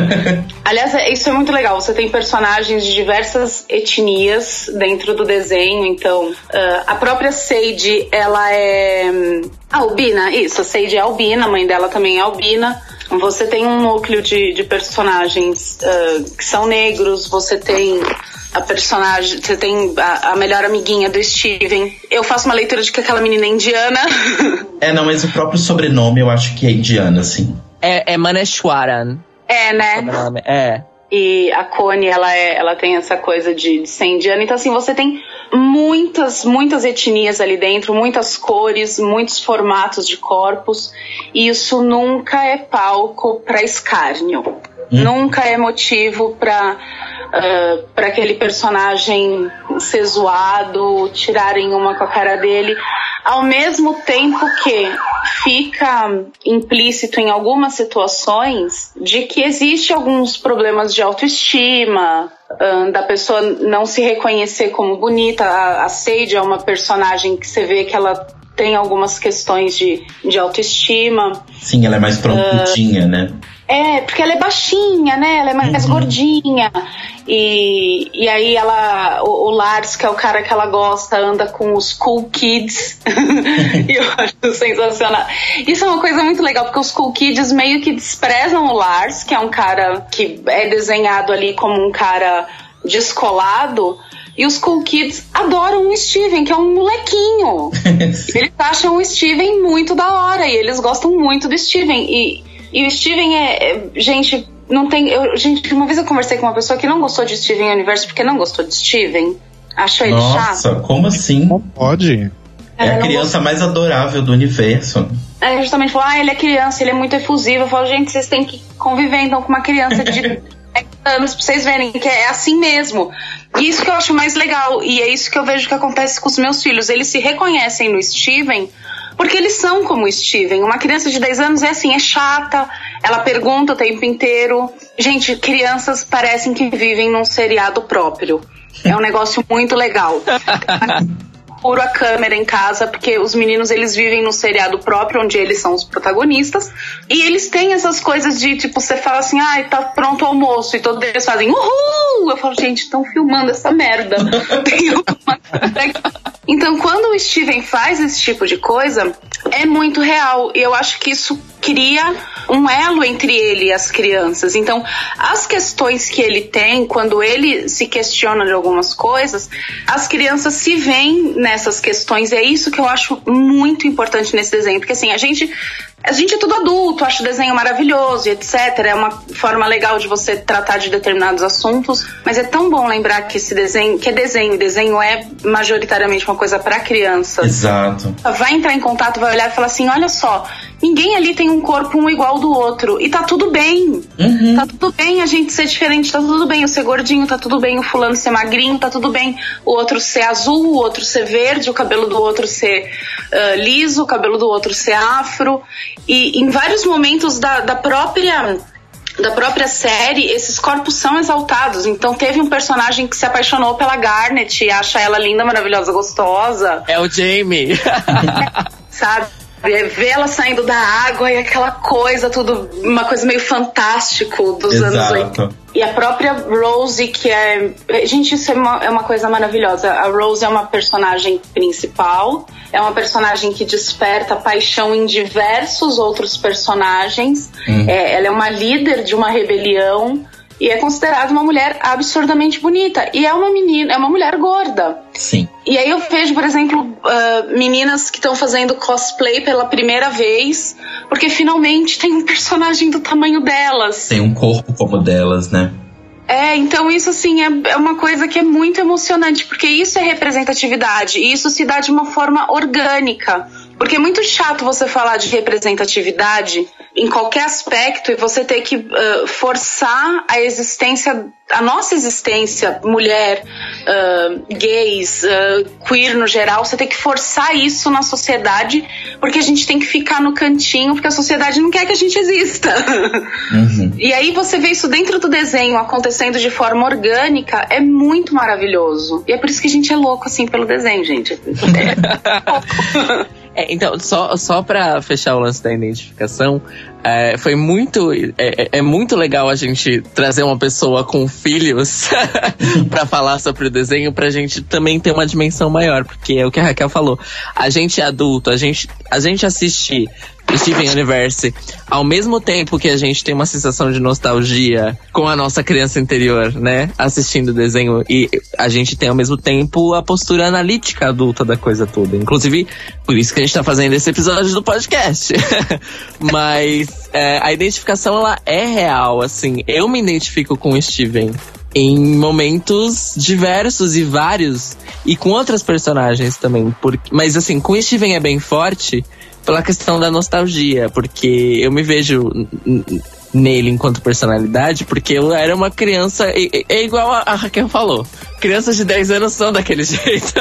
(laughs) Aliás, é, isso é muito legal. Você tem personagens de diversas etnias dentro do desenho. Então, uh, a própria Sage, ela é um, albina. Isso, a Sage é albina, a mãe dela também é albina. Você tem um núcleo de, de personagens uh, que são negros, você tem a personagem, você tem a, a, melhor amiguinha do Steven. Eu faço uma leitura de que aquela menina é indiana. (laughs) É, não, mas o próprio sobrenome eu acho que é indiana, sim. É, é Maneshwaran. É, né? É. E a Connie, ela, é, ela tem essa coisa de, de ser indiana. Então, assim, você tem muitas, muitas etnias ali dentro, muitas cores, muitos formatos de corpos. E isso nunca é palco para escárnio. Hum. Nunca é motivo para uh, para aquele personagem ser zoado, tirarem uma com a cara dele, ao mesmo tempo que fica implícito em algumas situações de que existe alguns problemas de autoestima, uh, da pessoa não se reconhecer como bonita. A, a Sage é uma personagem que você vê que ela tem algumas questões de, de autoestima. Sim, ela é mais prontudinha, uh, né? É, porque ela é baixinha, né? Ela é mais uhum. gordinha. E, e aí ela. O, o, Lars, que é o cara que ela gosta, anda com os cool kids. e (laughs) eu acho sensacional. Isso é uma coisa muito legal, porque os cool kids meio que desprezam o Lars, que é um cara que é desenhado ali como um cara descolado. E os cool kids adoram o Steven, que é um molequinho. (laughs) eles acham o Steven muito da hora e eles gostam muito do Steven. E e o Steven é, é gente, não tem. Eu, gente, uma vez eu conversei com uma pessoa que não gostou de Steven Universo porque não gostou de Steven. Achou ele Nossa, chato. Nossa, como assim? Não pode. É, a criança mais adorável do universo. É, justamente falou, ah, ele é criança, ele é muito efusivo. Eu falo, gente, vocês têm que conviver então com uma criança de (laughs) anos pra vocês verem que é assim mesmo. E isso que eu acho mais legal. E é isso que eu vejo que acontece com os meus filhos. Eles se reconhecem no Steven porque eles são como Steven. Uma criança de 10 anos é assim, é chata, ela pergunta o tempo inteiro. Gente, crianças parecem que vivem num seriado próprio. É um negócio muito legal. (laughs) Puro a câmera em casa, porque os meninos eles vivem no seriado próprio, onde eles são os protagonistas, e eles têm essas coisas de tipo, você fala assim, ai, ah, tá pronto o almoço, e todos eles fazem uhul! Eu falo, gente, estão filmando essa merda. (laughs) então, quando o Steven faz esse tipo de coisa, é muito real. E eu acho que isso cria um elo entre ele e as crianças. Então, as questões que ele tem, quando ele se questiona de algumas coisas, as crianças se veem nessas questões. E é isso que eu acho muito importante nesse desenho. Porque assim, a gente a gente é tudo adulto, acha o desenho maravilhoso etc. É uma forma legal de você tratar de determinados assuntos, mas é tão bom lembrar que esse desenho, que é desenho, desenho é majoritariamente uma coisa para criança. Exato. Vai entrar em contato, vai olhar e falar assim: olha só, ninguém ali tem um corpo um igual do outro. E tá tudo bem. Uhum. Tá tudo bem a gente ser diferente, tá tudo bem eu ser gordinho, tá tudo bem o fulano ser magrinho, tá tudo bem o outro ser azul, o outro ser verde, o cabelo do outro ser uh, liso, o cabelo do outro ser afro. E em vários momentos da, da própria da própria série, esses corpos são exaltados. Então teve um personagem que se apaixonou pela Garnet e acha ela linda, maravilhosa, gostosa. É o Jamie. (laughs) Sabe? ver ela saindo da água e aquela coisa, tudo, uma coisa meio fantástico dos Exato. anos 80. E a própria Rose, que é. Gente, isso é uma, é uma coisa maravilhosa. A Rose é uma personagem principal, é uma personagem que desperta paixão em diversos outros personagens. Uhum. É, ela é uma líder de uma rebelião e é considerada uma mulher absurdamente bonita. E é uma menina, é uma mulher gorda. Sim. E aí eu vejo, por exemplo, uh, meninas que estão fazendo cosplay pela primeira vez, porque finalmente tem um personagem do tamanho delas. Tem um corpo como delas, né? É, então isso assim é, é uma coisa que é muito emocionante, porque isso é representatividade, e isso se dá de uma forma orgânica. Porque é muito chato você falar de representatividade em qualquer aspecto e você ter que uh, forçar a existência, a nossa existência, mulher, uh, gays, uh, queer no geral, você tem que forçar isso na sociedade porque a gente tem que ficar no cantinho porque a sociedade não quer que a gente exista. (laughs) Uhum. E aí você vê isso dentro do desenho acontecendo de forma orgânica, é muito maravilhoso. E é por isso que a gente é louco assim pelo desenho, gente. É (laughs) É, então, só, só pra fechar o lance da identificação, é, foi muito. É, é, é, muito legal a gente trazer uma pessoa com filhos (laughs) para falar sobre o desenho, pra gente também ter uma dimensão maior, porque é o que a Raquel falou. A gente é adulto, a gente, a gente assiste Steven Universe, ao mesmo tempo que a gente tem uma sensação de nostalgia com a nossa criança interior, né? Assistindo o desenho, e a gente tem ao mesmo tempo a postura analítica adulta da coisa toda. Inclusive, por isso que a gente tá fazendo esse episódio do podcast. (laughs) Mas é, a identificação, ela é real, assim. Eu me identifico com o Steven em momentos diversos e vários e com outras personagens também, porque, mas assim, com Steven é bem forte pela questão da nostalgia, porque eu me vejo nele enquanto personalidade, porque eu era uma criança, é, igual a Raquel falou, crianças de 10 anos são daquele (laughs) jeito.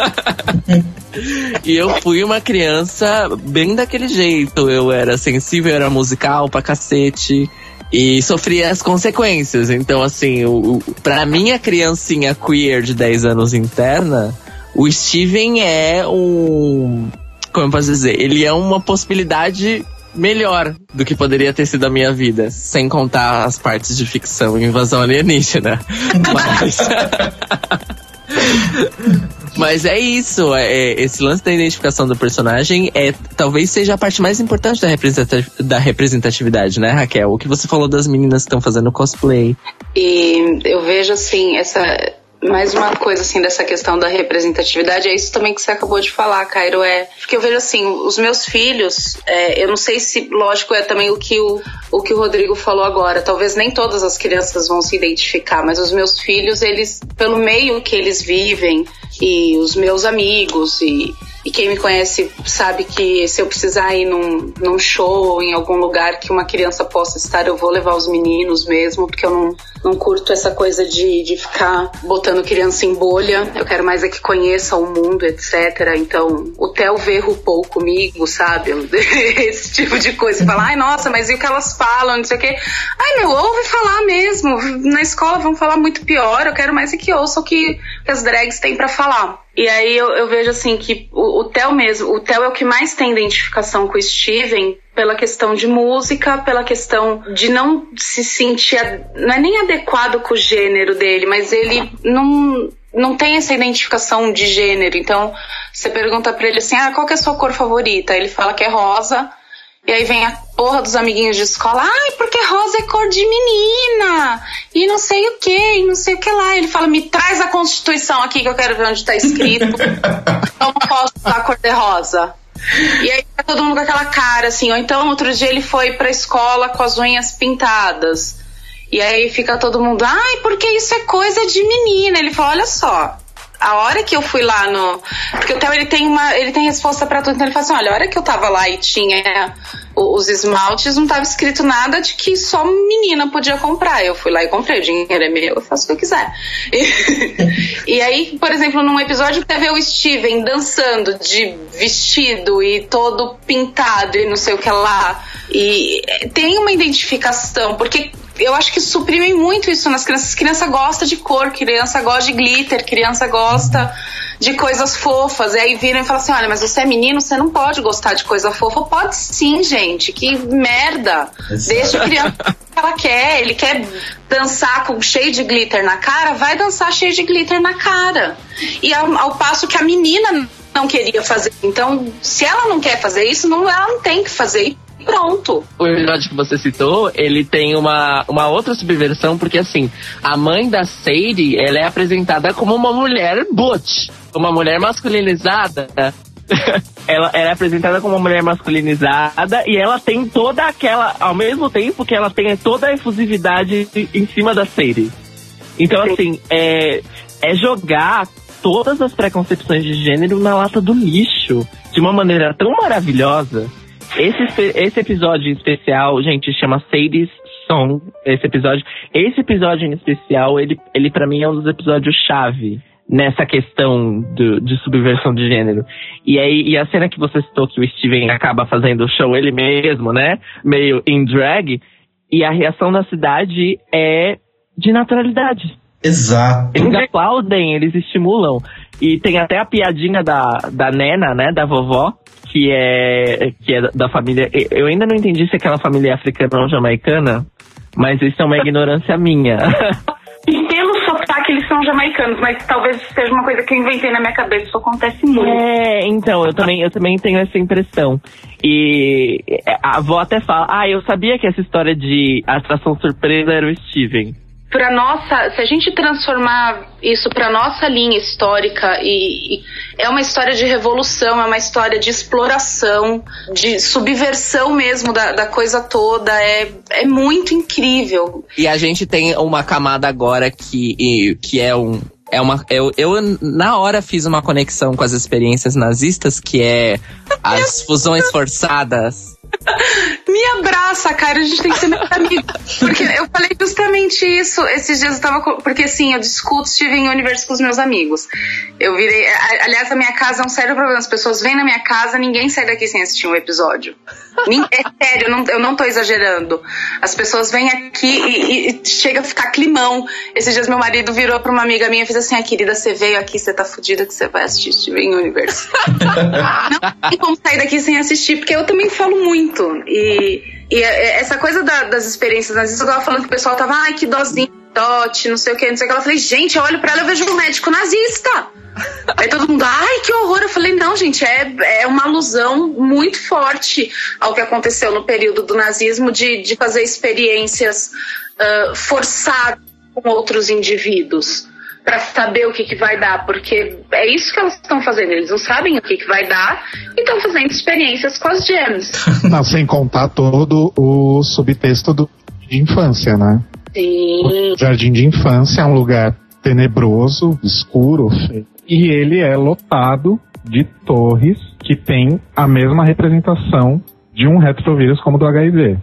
e eu fui uma criança bem daquele jeito, eu era sensível, era musical pra cacete. E sofria as consequências. Então, assim, o, o, pra minha criancinha queer de 10 anos interna, o Steven é um como eu posso dizer, ele é uma possibilidade melhor do que poderia ter sido a minha vida, sem contar as partes de ficção e invasão alienígena. Mas. (laughs) Mas é isso, é, é, esse lance da identificação do personagem é talvez seja a parte mais importante da, da representatividade, né, Raquel? O que você falou das meninas que estão fazendo cosplay. E eu vejo assim, essa mais uma coisa assim dessa questão da representatividade é isso também que você acabou de falar, Cairo. É porque eu vejo assim, os meus filhos, é, eu não sei se, lógico, é também o que o, o que o Rodrigo falou agora. Talvez nem todas as crianças vão se identificar, mas os meus filhos, eles, pelo meio que eles vivem, e os meus amigos e, e quem me conhece sabe que se eu precisar ir num, num show ou em algum lugar que uma criança possa estar, eu vou levar os meninos mesmo, porque eu não, não curto essa coisa de, de ficar botando criança em bolha. Eu quero mais é que conheça o mundo, etc. Então, o Theo vê RuPaul comigo, sabe? (laughs) Esse tipo de coisa. Fala, ai, nossa, mas e o que elas falam, não sei o quê. Ai, meu, ouve falar mesmo. Na escola vão falar muito pior. Eu quero mais é que ouça o que, que as drags têm para falar. E aí eu, eu, vejo assim que o, o Theo mesmo, o Theo é o que mais tem identificação com o Steven pela questão de música, pela questão de não se sentir, não é nem adequado com o gênero dele, mas ele não não tem essa identificação de gênero. Então, você pergunta para ele assim: "Ah, qual que é a sua cor favorita?" Ele fala que é rosa. E aí vem a porra dos amiguinhos de escola, ai, porque rosa é cor de menina, e não sei o que, e não sei o que lá. Ele fala, me traz a Constituição aqui que eu quero ver onde tá escrito. (laughs) eu não posso usar a cor de rosa. E aí tá todo mundo com aquela cara, assim, ou então outro dia ele foi pra escola com as unhas pintadas. E aí fica todo mundo, ai, porque isso é coisa de menina. Ele falou, olha só, a hora que eu fui lá no. Porque o Theo ele tem uma. ele tem resposta para tudo. Então ele fala assim: olha, a hora que eu tava lá e tinha os esmaltes, não tava escrito nada de que só menina podia comprar. Eu fui lá e comprei, o dinheiro é meu, eu faço o que eu quiser. E, (laughs) e aí, por exemplo, num episódio que teve o Steven dançando de vestido e todo pintado e não sei o que lá. E tem uma identificação, porque eu acho que suprimem muito isso nas crianças. Criança gosta de cor, criança gosta de glitter, criança gosta de coisas fofas. E aí viram e falam assim: olha, mas você é menino, você não pode gostar de coisa fofa. Pode sim, gente. Que merda. Exato. Deixa a criança que ela quer. Ele quer dançar com cheio de glitter na cara, vai dançar cheio de glitter na cara. E ao, ao passo que a menina não queria fazer. Então, se ela não quer fazer isso, não, ela não tem que fazer pronto. O episódio que você citou, ele tem uma, uma outra subversão, porque assim, a mãe da Sadie, ela é apresentada como uma mulher butch, uma mulher masculinizada. (laughs) ela, ela é apresentada como uma mulher masculinizada e ela tem toda aquela, ao mesmo tempo que ela tem toda a efusividade em cima da Sadie. Então, assim, é, é jogar todas as preconcepções de gênero na lata do lixo de uma maneira tão maravilhosa esse, esse episódio especial, gente, chama Sadie's Song. Esse episódio. Esse episódio em especial, ele, ele para mim é um dos episódios chave nessa questão do, de subversão de gênero. E aí, e a cena que você citou que o Steven acaba fazendo o show ele mesmo, né? Meio em drag, e a reação da cidade é de naturalidade. Exato. Eles aplaudem, eles estimulam. E tem até a piadinha da, da Nena, né? Da vovó, que é, que é da família. Eu ainda não entendi se aquela família é africana ou jamaicana, mas isso é uma ignorância minha. (laughs) E pelo sotaque, eles são jamaicanos, mas talvez seja uma coisa que eu inventei na minha cabeça, isso acontece muito. É, então, eu também, eu também tenho essa impressão. E a avó até fala, ah, eu sabia que essa história de atração surpresa era o Steven para nossa, se a gente transformar isso para nossa linha histórica e, e, é uma história de revolução, é uma história de exploração, de subversão mesmo da, da coisa toda, é, é muito incrível. E a gente tem uma camada agora que, que é um, é uma. Eu, eu, na hora, fiz uma conexão com as experiências nazistas, que é as fusões forçadas (laughs) Me abraça, cara, a gente tem que ser muito amigo. Porque eu falei justamente isso. Esses dias eu tava. Porque assim, eu discuto Steven Universe com os meus amigos. Eu virei. Aliás, a minha casa é um sério problema. As pessoas vêm na minha casa, ninguém sai daqui sem assistir um episódio. É sério, eu não, tô exagerando. As pessoas vêm aqui e, e, chega a ficar climão. Esses dias meu marido virou pra uma amiga minha e fez assim: ah, querida, você veio aqui, você tá fudida que você vai assistir Steven Universe. (laughs) não tem como sair daqui sem assistir, porque eu também falo muito. E, e essa coisa da, das experiências nazistas, eu tava falando que o pessoal tava, ai, que dozinho, dote, não sei o que, não sei o que. Ela falei, gente, eu olho pra ela e vejo um médico nazista. (laughs) Aí todo mundo, ai, que horror. Eu falei, não, gente, é, é uma alusão muito forte ao que aconteceu no período do nazismo de, de fazer experiências uh, forçadas com outros indivíduos para saber o que, que vai dar, porque é isso que elas estão fazendo. Eles não sabem o que, que vai dar e estão fazendo experiências com as gems. (laughs) Não, sem contar todo o subtexto do de infância, né? Sim. O jardim de infância é um lugar tenebroso, escuro, feio. E ele é lotado de torres que tem a mesma representação de um retrovírus como do HIV.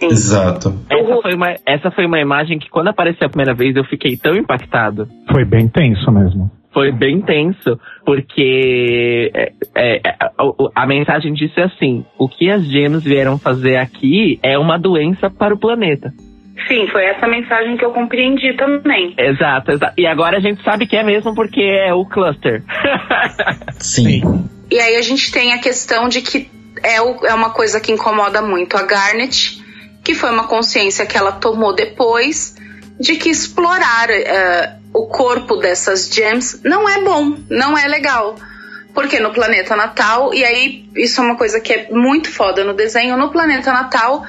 Exato. Essa foi, uma, essa foi uma imagem que quando apareceu a primeira vez eu fiquei tão impactado. Foi bem tenso mesmo. Foi bem tenso, porque é, é, a, a, mensagem disso é assim: o que as gems vieram fazer aqui é uma doença para o planeta. Sim, foi essa mensagem que eu compreendi também. Exato, exato. E agora a gente sabe que é mesmo porque é o cluster. (laughs) Sim. E aí a gente tem a questão de que é, o, é uma coisa que incomoda muito a Garnet, que foi uma consciência que ela tomou depois de que explorar uh, o corpo dessas gems não é bom, não é legal. Porque no planeta natal, e aí isso é uma coisa que é muito foda no desenho, no planeta natal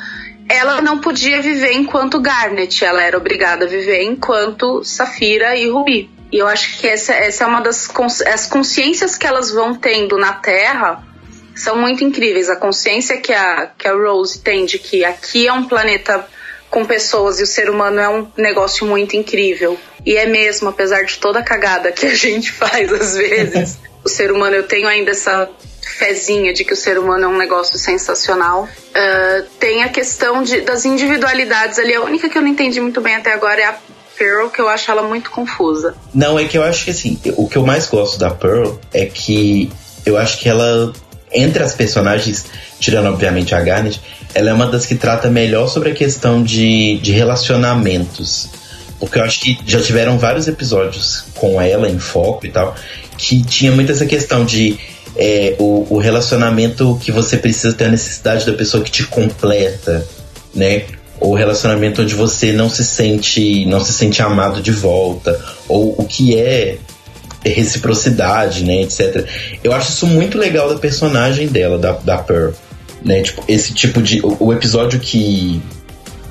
ela não podia viver enquanto Garnet, ela era obrigada a viver enquanto Safira e Rubi. E eu acho que essa, essa é uma das as consciências que elas vão tendo na Terra são muito incríveis. A consciência que a, que a Rose tem de que aqui é um planeta com pessoas e o ser humano é um negócio muito incrível. E é mesmo, apesar de toda a cagada que a (laughs) gente faz às vezes, o ser humano, eu tenho ainda essa fezinha de que o ser humano é um negócio sensacional. Uh, tem a questão de, das individualidades ali. A única que eu não entendi muito bem até agora é a Pearl, que eu acho ela muito confusa. Não, é que eu acho que assim, o que eu mais gosto da Pearl é que eu acho que ela, entre as personagens, tirando obviamente a Garnet, ela é uma das que trata melhor sobre a questão de, de relacionamentos. Porque eu acho que já tiveram vários episódios com ela em foco e tal, que tinha muito essa questão de é, o, o relacionamento que você precisa ter a necessidade da pessoa que te completa, né? Ou relacionamento onde você não se sente, não se sente amado de volta, ou o que é reciprocidade, né, etc. Eu acho isso muito legal da personagem dela, da, da Pearl, né? Tipo, esse tipo de o, o episódio que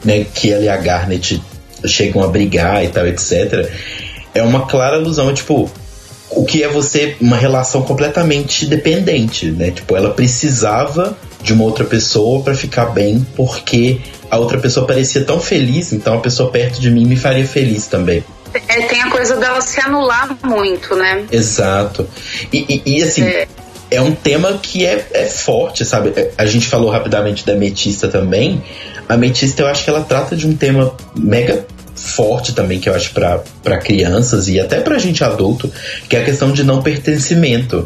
né, que ela e a Garnet chegam a brigar e tal, etc. É uma clara alusão, tipo, o que é você uma relação completamente dependente, né? Tipo, ela precisava de uma outra pessoa para ficar bem, porque a outra pessoa parecia tão feliz, então a pessoa perto de mim me faria feliz também. É, tem a coisa dela se anular muito, né? Exato. E, e, e assim, é. é. um tema que é, é forte, sabe? É, a gente falou rapidamente da Metista também. A Metista, eu acho que ela trata de um tema mega forte também que eu acho para crianças e até para gente adulto, que é a questão de não pertencimento.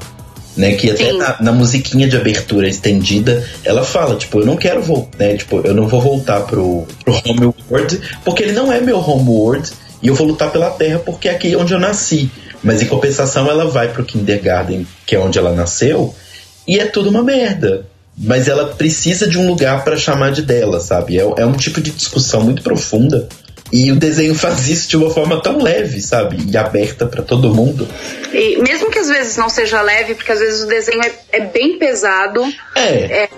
Né, que até na, na, musiquinha de abertura estendida, ela fala, tipo, eu não quero voltar, né, tipo, eu não vou voltar pro, pro homeworld, porque ele não é meu homeworld, e eu vou lutar pela terra porque é aqui onde eu nasci. Mas em compensação ela vai pro kindergarten, que é onde ela nasceu, e é tudo uma merda. Mas ela precisa de um lugar para chamar de dela, sabe? É, é um tipo de discussão muito profunda e o desenho (laughs) faz isso de uma forma tão leve, sabe? E aberta para todo mundo. E mesmo que às vezes não seja leve, porque às vezes o desenho é, é bem pesado. É. é.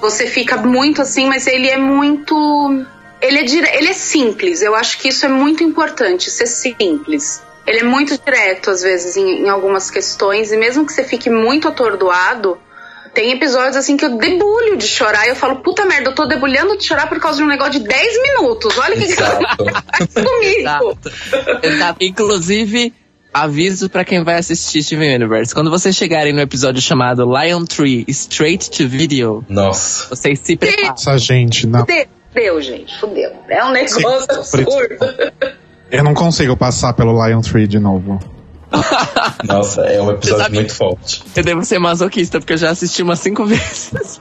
Você fica muito assim, mas ele é muito. Ele é, dire... ele é simples. Eu acho que isso é muito importante, ser simples. Ele é muito direto, às vezes, em, em algumas questões, e mesmo que você fique muito atordoado, tem episódios assim que eu debulho de chorar e eu falo, puta merda, eu tô debulhando de chorar por causa de um negócio de 10 minutos. Olha o que, que comigo. Exato. Exato. Inclusive, aviso para quem vai assistir Steven Universe. Quando vocês chegarem no episódio chamado Lion Tree Straight to Video, nossa, vocês se preparem. Nossa, gente, não. Fudeu, gente, fudeu. É um negócio (laughs) absurdo. Eu não consigo passar pelo Lion Tree de novo. (laughs) Nossa, é um episódio muito forte. Eu devo ser masoquista, porque eu já assisti umas cinco (laughs) vezes.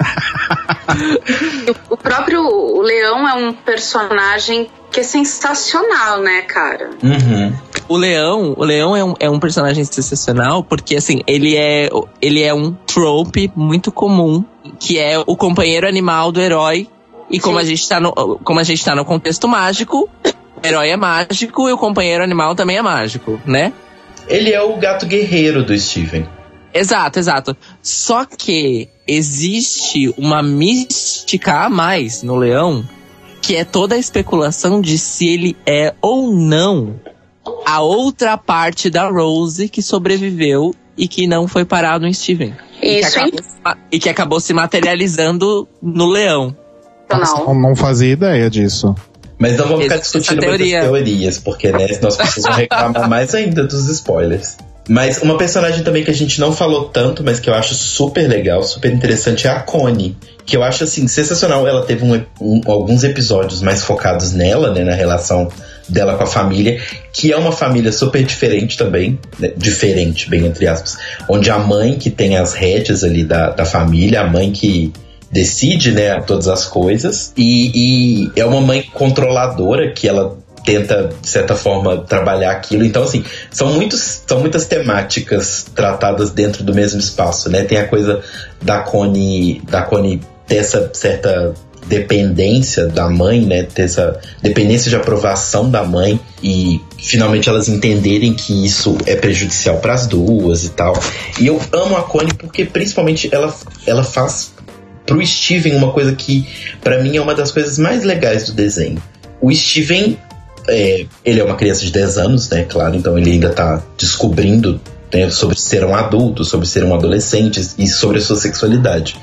o próprio o Leão é um personagem que é sensacional, né, cara? Uhum. O Leão, o Leão é um, é um personagem sensacional porque, assim, ele é, ele é um trope muito comum, que é o companheiro animal do herói. E como a, gente tá no, como a gente tá no contexto mágico, o herói é mágico e o companheiro animal também é mágico, né? Ele é o gato guerreiro do Steven. Exato, exato. Só que existe uma mística a mais no leão, que é toda a especulação de se ele é ou não a outra parte da Rose que sobreviveu e que não foi parar no Steven. Isso, e, que acabou, e que acabou se materializando no leão. Não. não fazia ideia disso. Mas não vamos ficar discutindo teoria. muitas teorias, porque né, nós precisamos reclamar mais ainda dos spoilers. Mas uma personagem também que a gente não falou tanto, mas que eu acho super legal, super interessante, é a Connie, que eu acho assim sensacional. Ela teve um, um, alguns episódios mais focados nela, né, na relação dela com a família, que é uma família super diferente também, né, diferente, bem entre aspas, onde a mãe que tem as rédeas ali da, da família, a mãe que decide, né, todas as coisas, e, e é uma mãe controladora que ela tenta, de certa forma, trabalhar aquilo. Então, assim, são, muitos, são muitas temáticas tratadas dentro do mesmo espaço, né? Tem a coisa da Connie, da Connie ter essa certa dependência da mãe, né? Ter essa dependência de aprovação da mãe e finalmente elas entenderem que isso é prejudicial para as duas e tal. E eu amo a Connie porque principalmente ela, ela faz pro Steven uma coisa que para mim é uma das coisas mais legais do desenho. O Steven é, ele é uma criança de 10 anos, né? Claro, então ele ainda tá descobrindo né, sobre ser um adulto, sobre ser um adolescente e sobre a sua sexualidade.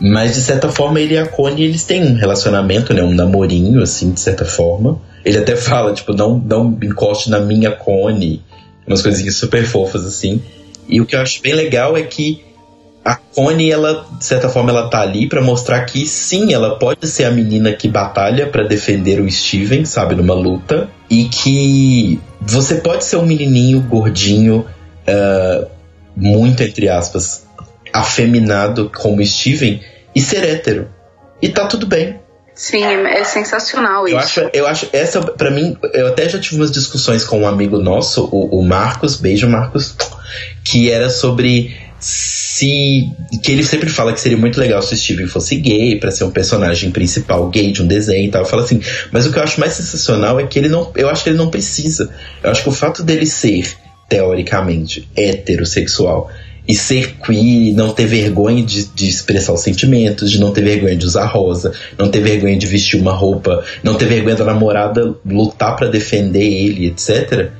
Mas de certa forma ele e a Connie eles têm um relacionamento, né? Um namorinho, assim, de certa forma. Ele até (laughs) fala, tipo, não, não encoste na minha Connie. Umas coisinhas super fofas, assim. E o que eu acho bem legal é que a Connie, ela, de certa forma, ela tá ali para mostrar que sim, ela pode ser a menina que batalha para defender o Steven, sabe, numa luta. E que você pode ser um menininho gordinho, uh, muito entre aspas, afeminado como Steven e ser hétero. E tá tudo bem. Sim, é sensacional eu isso. Acho, eu acho, essa, para mim, eu até já tive umas discussões com um amigo nosso, o, o Marcos, beijo Marcos, que era sobre se que ele sempre fala que seria muito legal se o Steven fosse gay para ser um personagem principal gay de um desenho e tal. Fala assim, mas o que eu acho mais sensacional é que ele não, eu acho que ele não precisa. Eu acho que o fato dele ser teoricamente heterossexual e ser queer, não ter vergonha de, de, expressar os sentimentos, de não ter vergonha de usar rosa, não ter vergonha de vestir uma roupa, não ter vergonha da namorada lutar para defender ele, etc.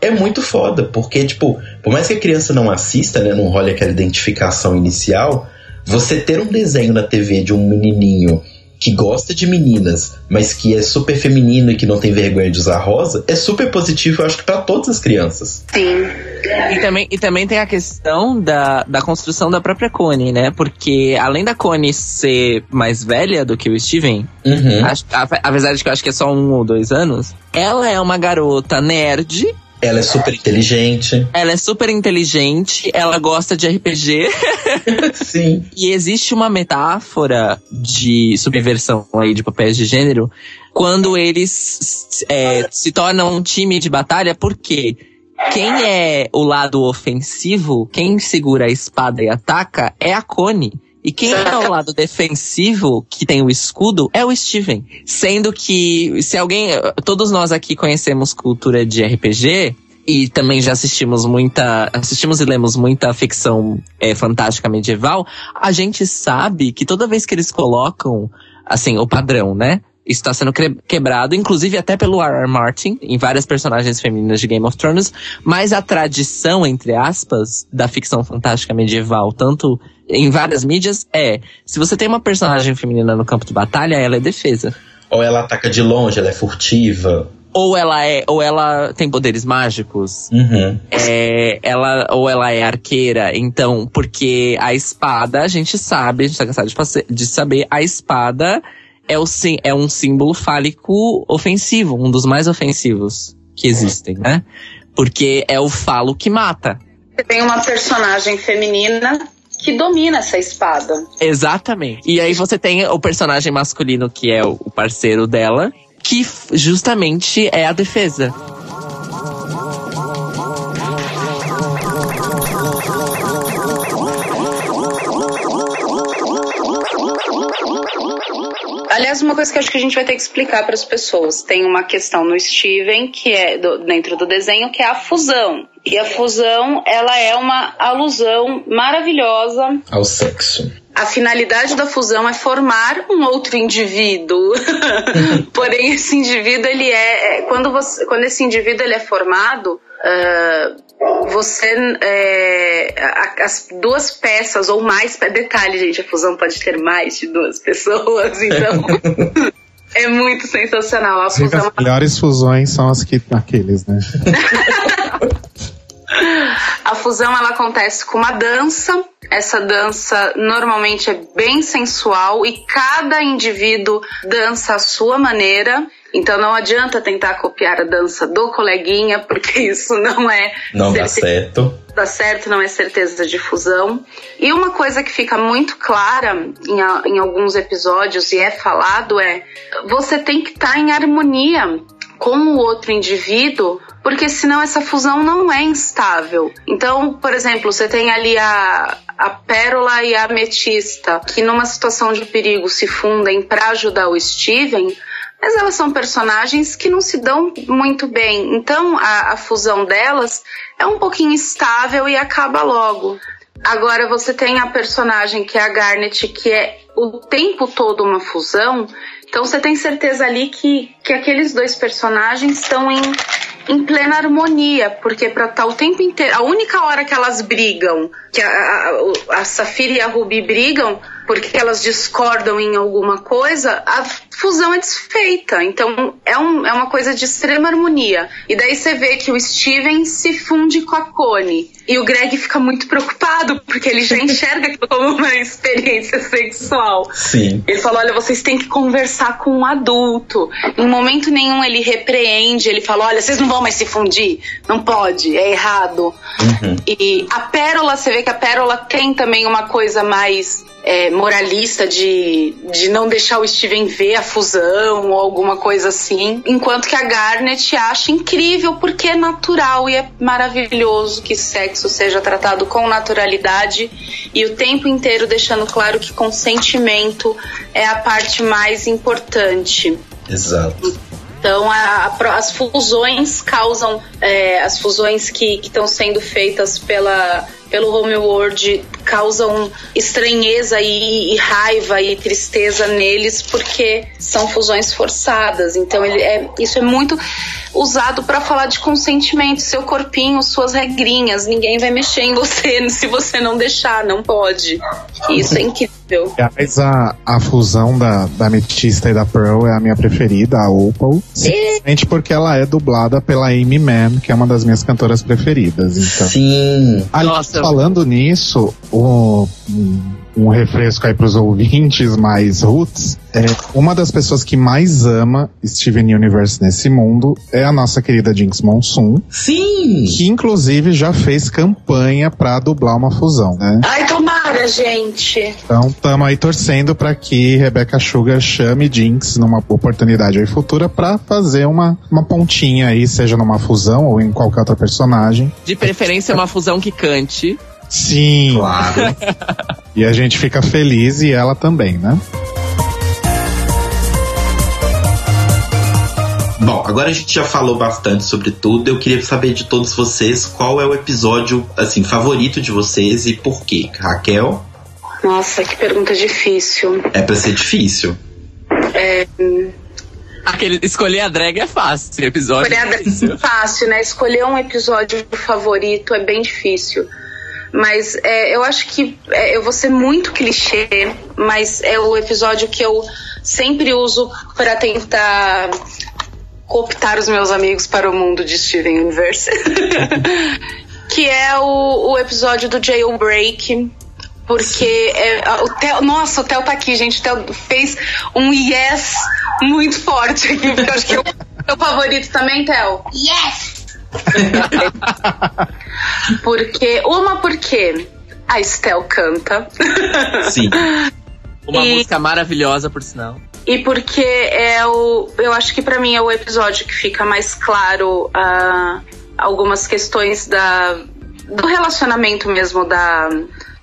É muito foda, porque, tipo, por mais que a criança não assista, né, não role aquela identificação inicial, você ter um desenho na TV de um menininho que gosta de meninas, mas que é super feminino e que não tem vergonha de usar rosa, é super positivo, eu acho que para todas as crianças. Sim. E também, e também tem a questão da, da construção da própria Connie, né? Porque além da Connie ser mais velha do que o Steven, uhum. a, a, apesar de que eu acho que é só um ou dois anos, ela é uma garota nerd ela é super inteligente. Ela é super inteligente, ela gosta de RPG. (laughs) Sim. e existe uma metáfora de subversão aí de papéis de gênero quando eles é, se tornam um time de batalha, porque quem é o lado ofensivo, quem segura a espada e ataca, é a Connie. E quem é o lado defensivo, que tem o escudo, é o Steven. Sendo que, se alguém. Todos nós aqui conhecemos cultura de RPG. E também já assistimos muita. Assistimos e lemos muita ficção é, fantástica medieval. A gente sabe que toda vez que eles colocam, assim, o padrão, né? Está sendo quebrado, inclusive até pelo R.R. Martin, em várias personagens femininas de Game of Thrones, mas a tradição, entre aspas, da ficção fantástica medieval, tanto em várias mídias, é: se você tem uma personagem feminina no campo de batalha, ela é defesa. Ou ela ataca de longe, ela é furtiva. Ou ela é, ou ela tem poderes mágicos. Uhum. É, ela, ou ela é arqueira. Então, porque a espada, a gente sabe, a gente tá cansado de, de saber, a espada é, o, é um símbolo fálico ofensivo, um dos mais ofensivos que existem, né? Porque é o falo que mata. Você tem uma personagem feminina que domina essa espada. Exatamente. E aí você tem o personagem masculino que é o parceiro dela, que justamente é a defesa. Aliás, uma coisa que acho que a gente vai ter que explicar para as pessoas. Tem uma questão no Steven, que é do, dentro do desenho, que é a fusão. E a fusão, ela é uma alusão maravilhosa ao sexo. A finalidade da fusão é formar um outro indivíduo. (laughs) Porém, esse indivíduo, ele é, é, quando, você, quando esse indivíduo ele é formado, uh, você é, as duas peças ou mais detalhe gente a fusão pode ter mais de duas (laughs) pessoas então. É muito sensacional a fusão as melhores fusões são as que aqueles né? (laughs) A fusão ela acontece com uma dança. Essa dança normalmente é bem sensual e cada indivíduo dança à sua maneira. Então não adianta tentar copiar a dança do coleguinha, porque (laughs) isso não é. Não dá certo. Dá certo, não é certeza de fusão. E uma coisa que fica muito clara em, em alguns episódios e é falado é: você tem que estar tá em harmonia com o outro indivíduo, porque senão essa fusão não é instável. Então, por exemplo, você tem ali a, a pérola e a ametista, que numa situação de perigo se fundem para ajudar o Steven, mas elas são personagens que não se dão muito bem. Então a, a fusão delas é um pouquinho instável e acaba logo. Agora você tem a personagem que é a Garnet, que é o tempo todo uma fusão. Então você tem certeza ali que, que aqueles dois personagens estão em, em plena harmonia, porque para estar tá o tempo inteiro. A única hora que elas brigam, que a, a, a Safira e a Ruby brigam, porque elas discordam em alguma coisa, a fusão é desfeita. Então é, um, é uma coisa de extrema harmonia. E daí você vê que o Steven se funde com a Connie. E o Greg fica muito preocupado, porque ele já (laughs) enxerga aquilo como uma experiência sexual. Sim. Ele fala: olha, vocês têm que conversar com um adulto. Em momento nenhum ele repreende, ele fala: olha, vocês não vão mais se fundir. Não pode, é errado. Uhum. E a Pérola, você vê que a Pérola tem também uma coisa mais é, moralista de, de não deixar o Steven ver a fusão ou alguma coisa assim. Enquanto que a Garnet acha incrível porque é natural e é maravilhoso que sexo seja tratado com naturalidade e o tempo inteiro deixando claro que consentimento é a parte mais importante. Exato. Então, a, a, as fusões causam, é, as fusões que estão sendo feitas pela, pelo Homeworld causam estranheza e, e, raiva e tristeza neles porque são fusões forçadas. Então ele é, isso é muito usado para falar de consentimento, seu corpinho, suas regrinhas. Ninguém vai mexer em você (laughs) se você não deixar, não pode. Isso é incrível. Mas a, a fusão da, da Ametista e da Pearl é a minha preferida, a Opal. Simplesmente porque ela é dublada pela Amy Mann, que é uma das minhas cantoras preferidas. Então. Sim. Nossa. Falando nisso, o, um refresco aí pros ouvintes mais roots, é, uma das pessoas que mais ama Steven Universe nesse mundo é a nossa querida Jinx Monsoon. Sim! Que inclusive já fez campanha pra dublar uma fusão, né? Ai, tomara, gente! Então tamo aí torcendo para que Rebecca Sugar chame Jinx numa oportunidade aí futura pra fazer uma, uma pontinha aí, seja numa fusão ou em qualquer outra personagem. De preferência uma fusão que cante. Sim. Claro. (laughs) e a gente fica feliz e ela também, né? Bom, agora a gente já falou bastante sobre tudo. Eu queria saber de todos vocês qual é o episódio assim favorito de vocês e por quê. Raquel? Nossa, que pergunta difícil. É para ser difícil. É, Aquele, escolher a drag é fácil, episódio. Escolher a drag é fácil, né? Escolher um episódio favorito é bem difícil. Mas é, eu acho que é, eu vou ser muito clichê, mas é o episódio que eu sempre uso para tentar cooptar os meus amigos para o mundo de Steven Universe. (laughs) que é o, o episódio do Jailbreak. Porque é, o Theo, nossa, o Theo tá aqui, gente. O Theo fez um yes muito forte aqui, porque eu acho que é o meu favorito também, Theo. Yes! (laughs) porque. Uma porque a Estel canta. Sim. Uma e, música maravilhosa, por sinal. E porque é o. Eu acho que para mim é o episódio que fica mais claro uh, algumas questões da, do relacionamento mesmo da,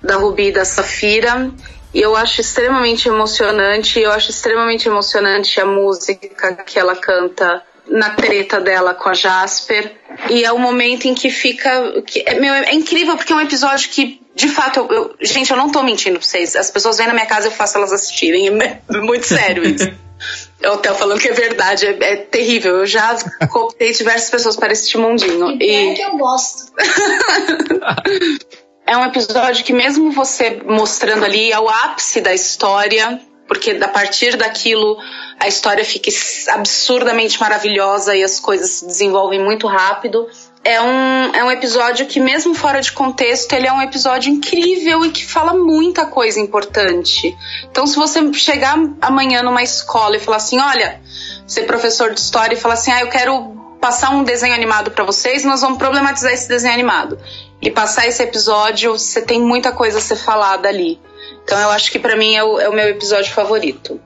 da Ruby e da Safira. E eu acho extremamente emocionante. Eu acho extremamente emocionante a música que ela canta na treta dela com a Jasper. E é o momento em que fica. Que, é, meu, é incrível porque é um episódio que, de fato, eu, eu, gente, eu não tô mentindo pra vocês. As pessoas vêm na minha casa e eu faço elas assistirem. É muito sério isso. (laughs) Eu tô falando que é verdade, é, é terrível. Eu já cooptei diversas pessoas para este mundinho. E, e... que eu gosto. (laughs) é um episódio que mesmo você mostrando ali é o ápice da história, porque a partir daquilo a história fica absurdamente maravilhosa e as coisas se desenvolvem muito rápido. é um, é um episódio que, mesmo fora de contexto, ele é um episódio incrível e que fala muita coisa importante. Então, se você chegar amanhã numa escola e falar assim: olha, ser professor de história e falar assim: ah, eu quero passar um desenho animado para vocês, nós vamos problematizar esse desenho animado. E passar esse episódio, você tem muita coisa a ser falada ali. Então, eu acho que para mim é o, é o meu episódio favorito.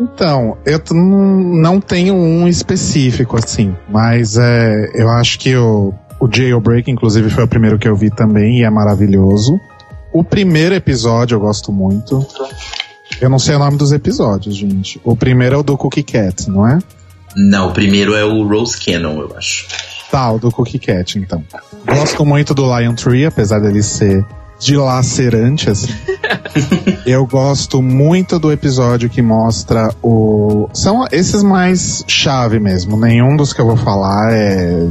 Então, eu não tenho um específico, assim, mas é, eu acho que o, o Jailbreak, inclusive, foi o primeiro que eu vi também e é maravilhoso. O primeiro episódio eu gosto muito. Eu não sei o nome dos episódios, gente. O primeiro é o do Cookie Cat, não é? Não, o primeiro é o Rose Cannon, eu acho. Tá, o do Cookie Cat, então. Gosto muito do Lion Tree, apesar dele ser dilacerante, assim. (laughs) eu gosto muito do episódio que mostra o. São esses mais chave mesmo. Nenhum dos que eu vou falar é.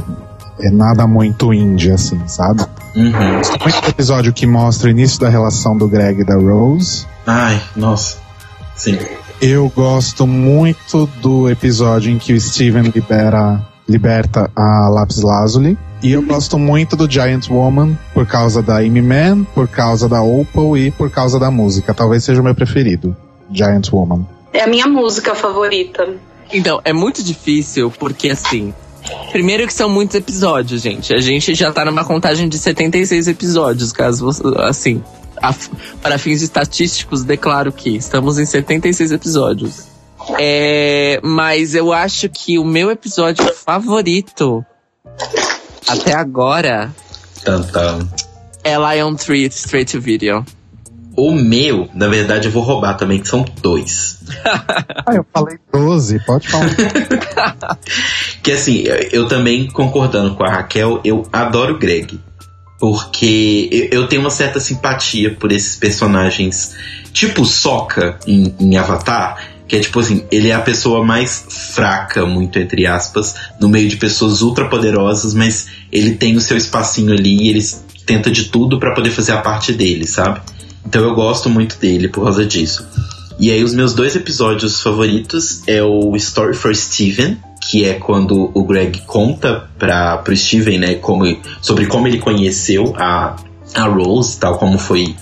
É nada muito indie, assim, sabe? Uhum. Gosto muito do episódio que mostra o início da relação do Greg e da Rose. Ai, nossa. Sim. Eu gosto muito do episódio em que o Steven libera, liberta a Lapis Lazuli. E eu gosto muito do Giant Woman por causa da Amy Man, por causa da Opal e por causa da música. Talvez seja o meu preferido, Giant Woman. É a minha música favorita. Então, é muito difícil porque assim. Primeiro que são muitos episódios, gente. A gente já tá numa contagem de 76 episódios, caso você. Assim. A, para fins estatísticos, declaro que estamos em 76 episódios. É, mas eu acho que o meu episódio favorito até agora Tantam. é Lion Tree Straight to Video. O meu, na verdade, eu vou roubar também, que são dois. (laughs) ah, eu falei 12, pode falar. (laughs) que assim, eu também concordando com a Raquel, eu adoro o Greg. Porque eu tenho uma certa simpatia por esses personagens, tipo Soca em, em Avatar, que é tipo assim, ele é a pessoa mais fraca, muito entre aspas, no meio de pessoas ultra poderosas, mas ele tem o seu espacinho ali e ele tenta de tudo para poder fazer a parte dele, sabe? Então eu gosto muito dele por causa disso. E aí os meus dois episódios favoritos é o Story for Steven, que é quando o Greg conta para pro Steven, né, como, sobre como ele conheceu a, a Rose, tal como foi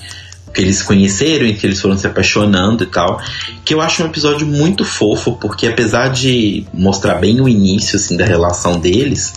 que eles conheceram e que eles foram se apaixonando e tal. Que eu acho um episódio muito fofo, porque apesar de mostrar bem o início assim, da relação deles,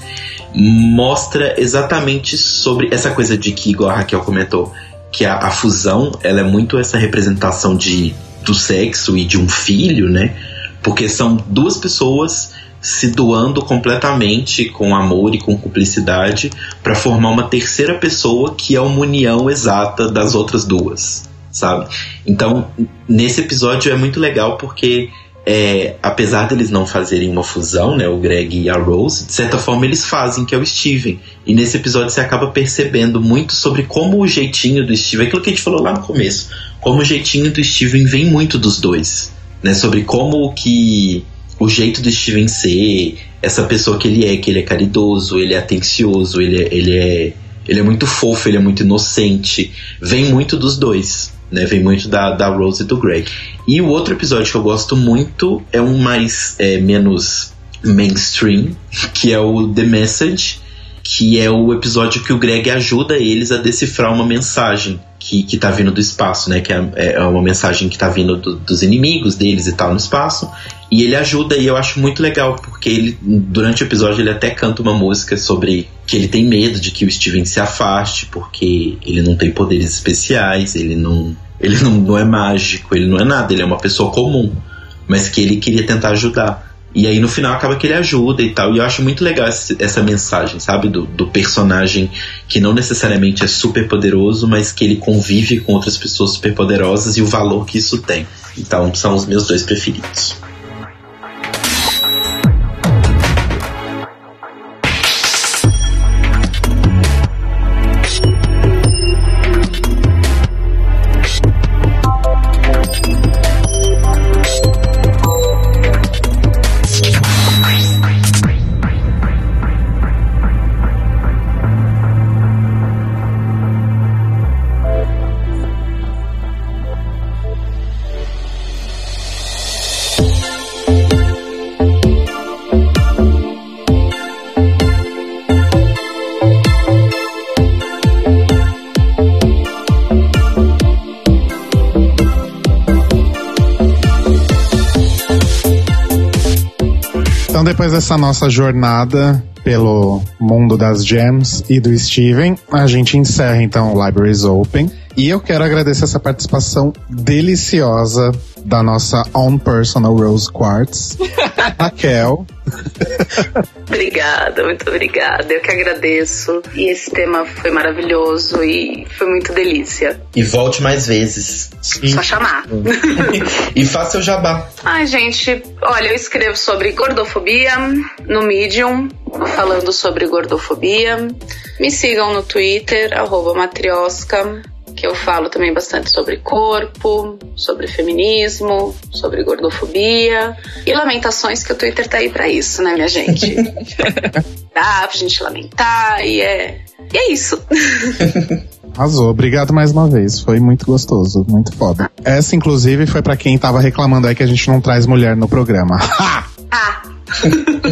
mostra exatamente sobre essa coisa de que, igual a Raquel comentou, que a, a fusão ela é muito essa representação de, do sexo e de um filho, né? Porque são duas pessoas se doando completamente com amor e com cumplicidade para formar uma terceira pessoa que é uma união exata das outras duas, sabe? Então, nesse episódio é muito legal porque é, apesar deles não fazerem uma fusão, né, o Greg e a Rose, de certa forma eles fazem, que é o Steven. E nesse episódio você acaba percebendo muito sobre como o jeitinho do Steven, aquilo que a gente falou lá no começo, como o jeitinho do Steven vem muito dos dois, né, sobre como que o jeito do Steven ser, essa pessoa que ele é, que ele é caridoso, ele é atencioso, ele é, ele é, ele é muito fofo, ele é muito inocente, vem muito dos dois, né? Vem muito da, da Rose e do Greg. E o outro episódio que eu gosto muito é um mais é, menos mainstream, (laughs) que é o The Message, que é o episódio que o Greg ajuda eles a decifrar uma mensagem que, que tá vindo do espaço, né? Que é, é uma mensagem que tá vindo do, dos inimigos deles e tal no espaço. E ele ajuda, e eu acho muito legal, porque ele, durante o episódio, ele até canta uma música sobre que ele tem medo de que o Steven se afaste, porque ele não tem poderes especiais, ele não. Ele não, não é mágico, ele não é nada, ele é uma pessoa comum. Mas que ele queria tentar ajudar. E aí no final acaba que ele ajuda e tal. E eu acho muito legal essa, mensagem, sabe? Do, do, personagem que não necessariamente é super poderoso, mas que ele convive com outras pessoas super poderosas e o valor que isso tem. Então são os meus dois preferidos. Então, depois dessa nossa jornada pelo mundo das gems e do Steven, a gente encerra então o Libraries Open. E eu quero agradecer essa participação deliciosa da nossa own personal Rose Quartz, (laughs) Raquel. obrigada, muito obrigada. Eu que agradeço. E esse tema foi maravilhoso e foi muito delícia. E volte mais vezes. Sim. Só chamar. (laughs) e faça o jabá. Ai, gente, olha, eu escrevo sobre gordofobia no Medium, falando sobre gordofobia. Me sigam no Twitter, arroba matriosca que eu falo também bastante sobre corpo, sobre feminismo, sobre gordofobia e lamentações que o Twitter tá aí para isso, né, minha gente? (laughs) Dá pra gente lamentar e é, e é isso. (laughs) Arrasou, obrigado mais uma vez. Foi muito gostoso, muito foda. Essa, inclusive, foi para quem tava reclamando aí que a gente não traz mulher no programa. (laughs) ah!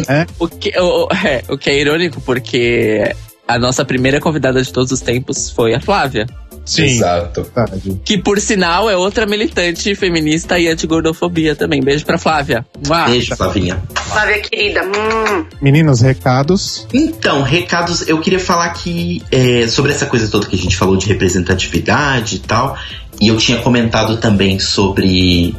é? O, que, o, é, o que é irônico, porque a nossa primeira convidada de todos os tempos foi a Flávia. Sim. Exato. Que por sinal é outra militante feminista e anti-gordofobia também. Beijo pra Flávia. Uau. Beijo, Flavinha. Flávia querida. Hum. Meninos, recados? Então, recados, eu queria falar aqui é, sobre essa coisa toda que a gente falou de representatividade e tal. E eu tinha comentado também sobre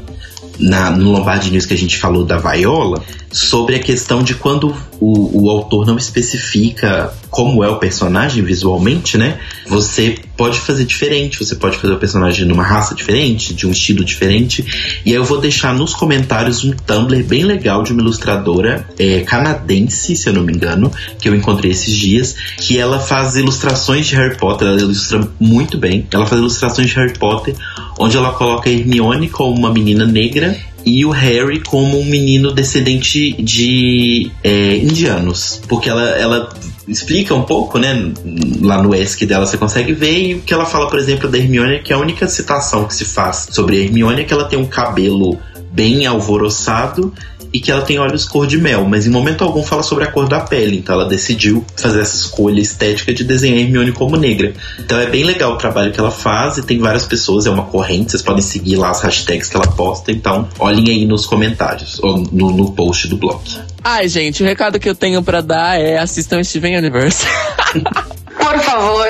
na, no Lombardi News que a gente falou da Viola, sobre a questão de quando o, o autor não especifica como é o personagem visualmente, né? Você pode fazer diferente, você pode fazer o personagem de uma raça diferente, de um estilo diferente. E aí eu vou deixar nos comentários um Tumblr bem legal de uma ilustradora é, canadense, se eu não me engano, que eu encontrei esses dias, que ela faz ilustrações de Harry Potter, ela ilustra muito bem. Ela faz ilustrações de Harry Potter, onde ela coloca Hermione como uma menina negra e o Harry como um menino descendente de é, indianos. Porque ela, ela explica um pouco, né? Lá no ESC dela você consegue ver. E o que ela fala, por exemplo, da Hermione, é que a única citação que se faz sobre a Hermione é que ela tem um cabelo bem alvoroçado e que ela tem olhos cor de mel, mas em momento algum fala sobre a cor da pele, então ela decidiu fazer essa escolha estética de desenhar Hermione como negra. Então é bem legal o trabalho que ela faz e tem várias pessoas, é uma corrente, vocês podem seguir lá as hashtags que ela posta, então olhem aí nos comentários ou no, no post do blog. Ai, gente, o recado que eu tenho para dar é assistam Steven Universe. (laughs) Por favor.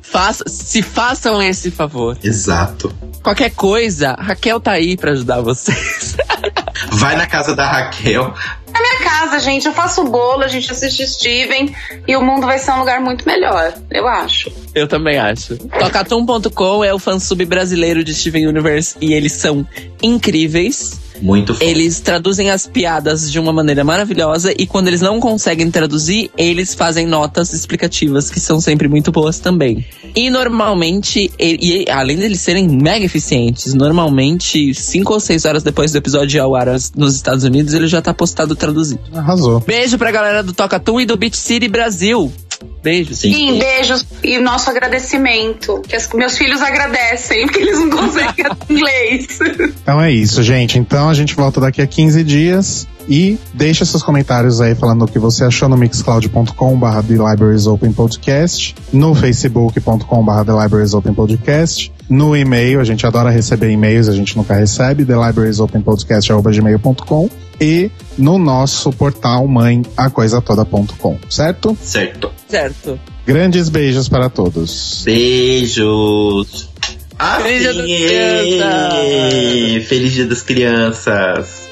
Faça, se façam esse favor. Exato. Qualquer coisa, Raquel tá aí para ajudar vocês. (laughs) Vai na casa da Raquel. Minha casa, gente, eu faço bolo, a gente assiste Steven e o mundo vai ser um lugar muito melhor, eu acho. Eu também acho. Tocatum.com é o fansub brasileiro de Steven Universe e eles são incríveis. Muito foda. Eles traduzem as piadas de uma maneira maravilhosa e quando eles não conseguem traduzir, eles fazem notas explicativas que são sempre muito boas também. E normalmente, e, e além deles serem mega eficientes, normalmente 5 ou 6 horas depois do episódio ao ar nos Estados Unidos, ele já tá postado traduzido. Arrasou. Beijo pra galera do Tocatum e do Beach City Brasil. Beijos. Sim. Sim, beijos e nosso agradecimento. Que as, meus filhos agradecem, porque eles não conseguem (laughs) inglês. Então é isso, gente. Então a gente volta daqui a 15 dias. E deixa seus comentários aí falando o que você achou no mixcloud.com.br The Libraries Open Podcast, no facebook.com.br The Libraries Open Podcast, no e-mail, a gente adora receber e-mails, a gente nunca recebe, The Libraries Open Podcast.gmail.com e no nosso portal mãe, acoisatoda.com, certo? Certo. Certo. Grandes beijos para todos. Beijos. Feliz Dia. Feliz Dia das Crianças.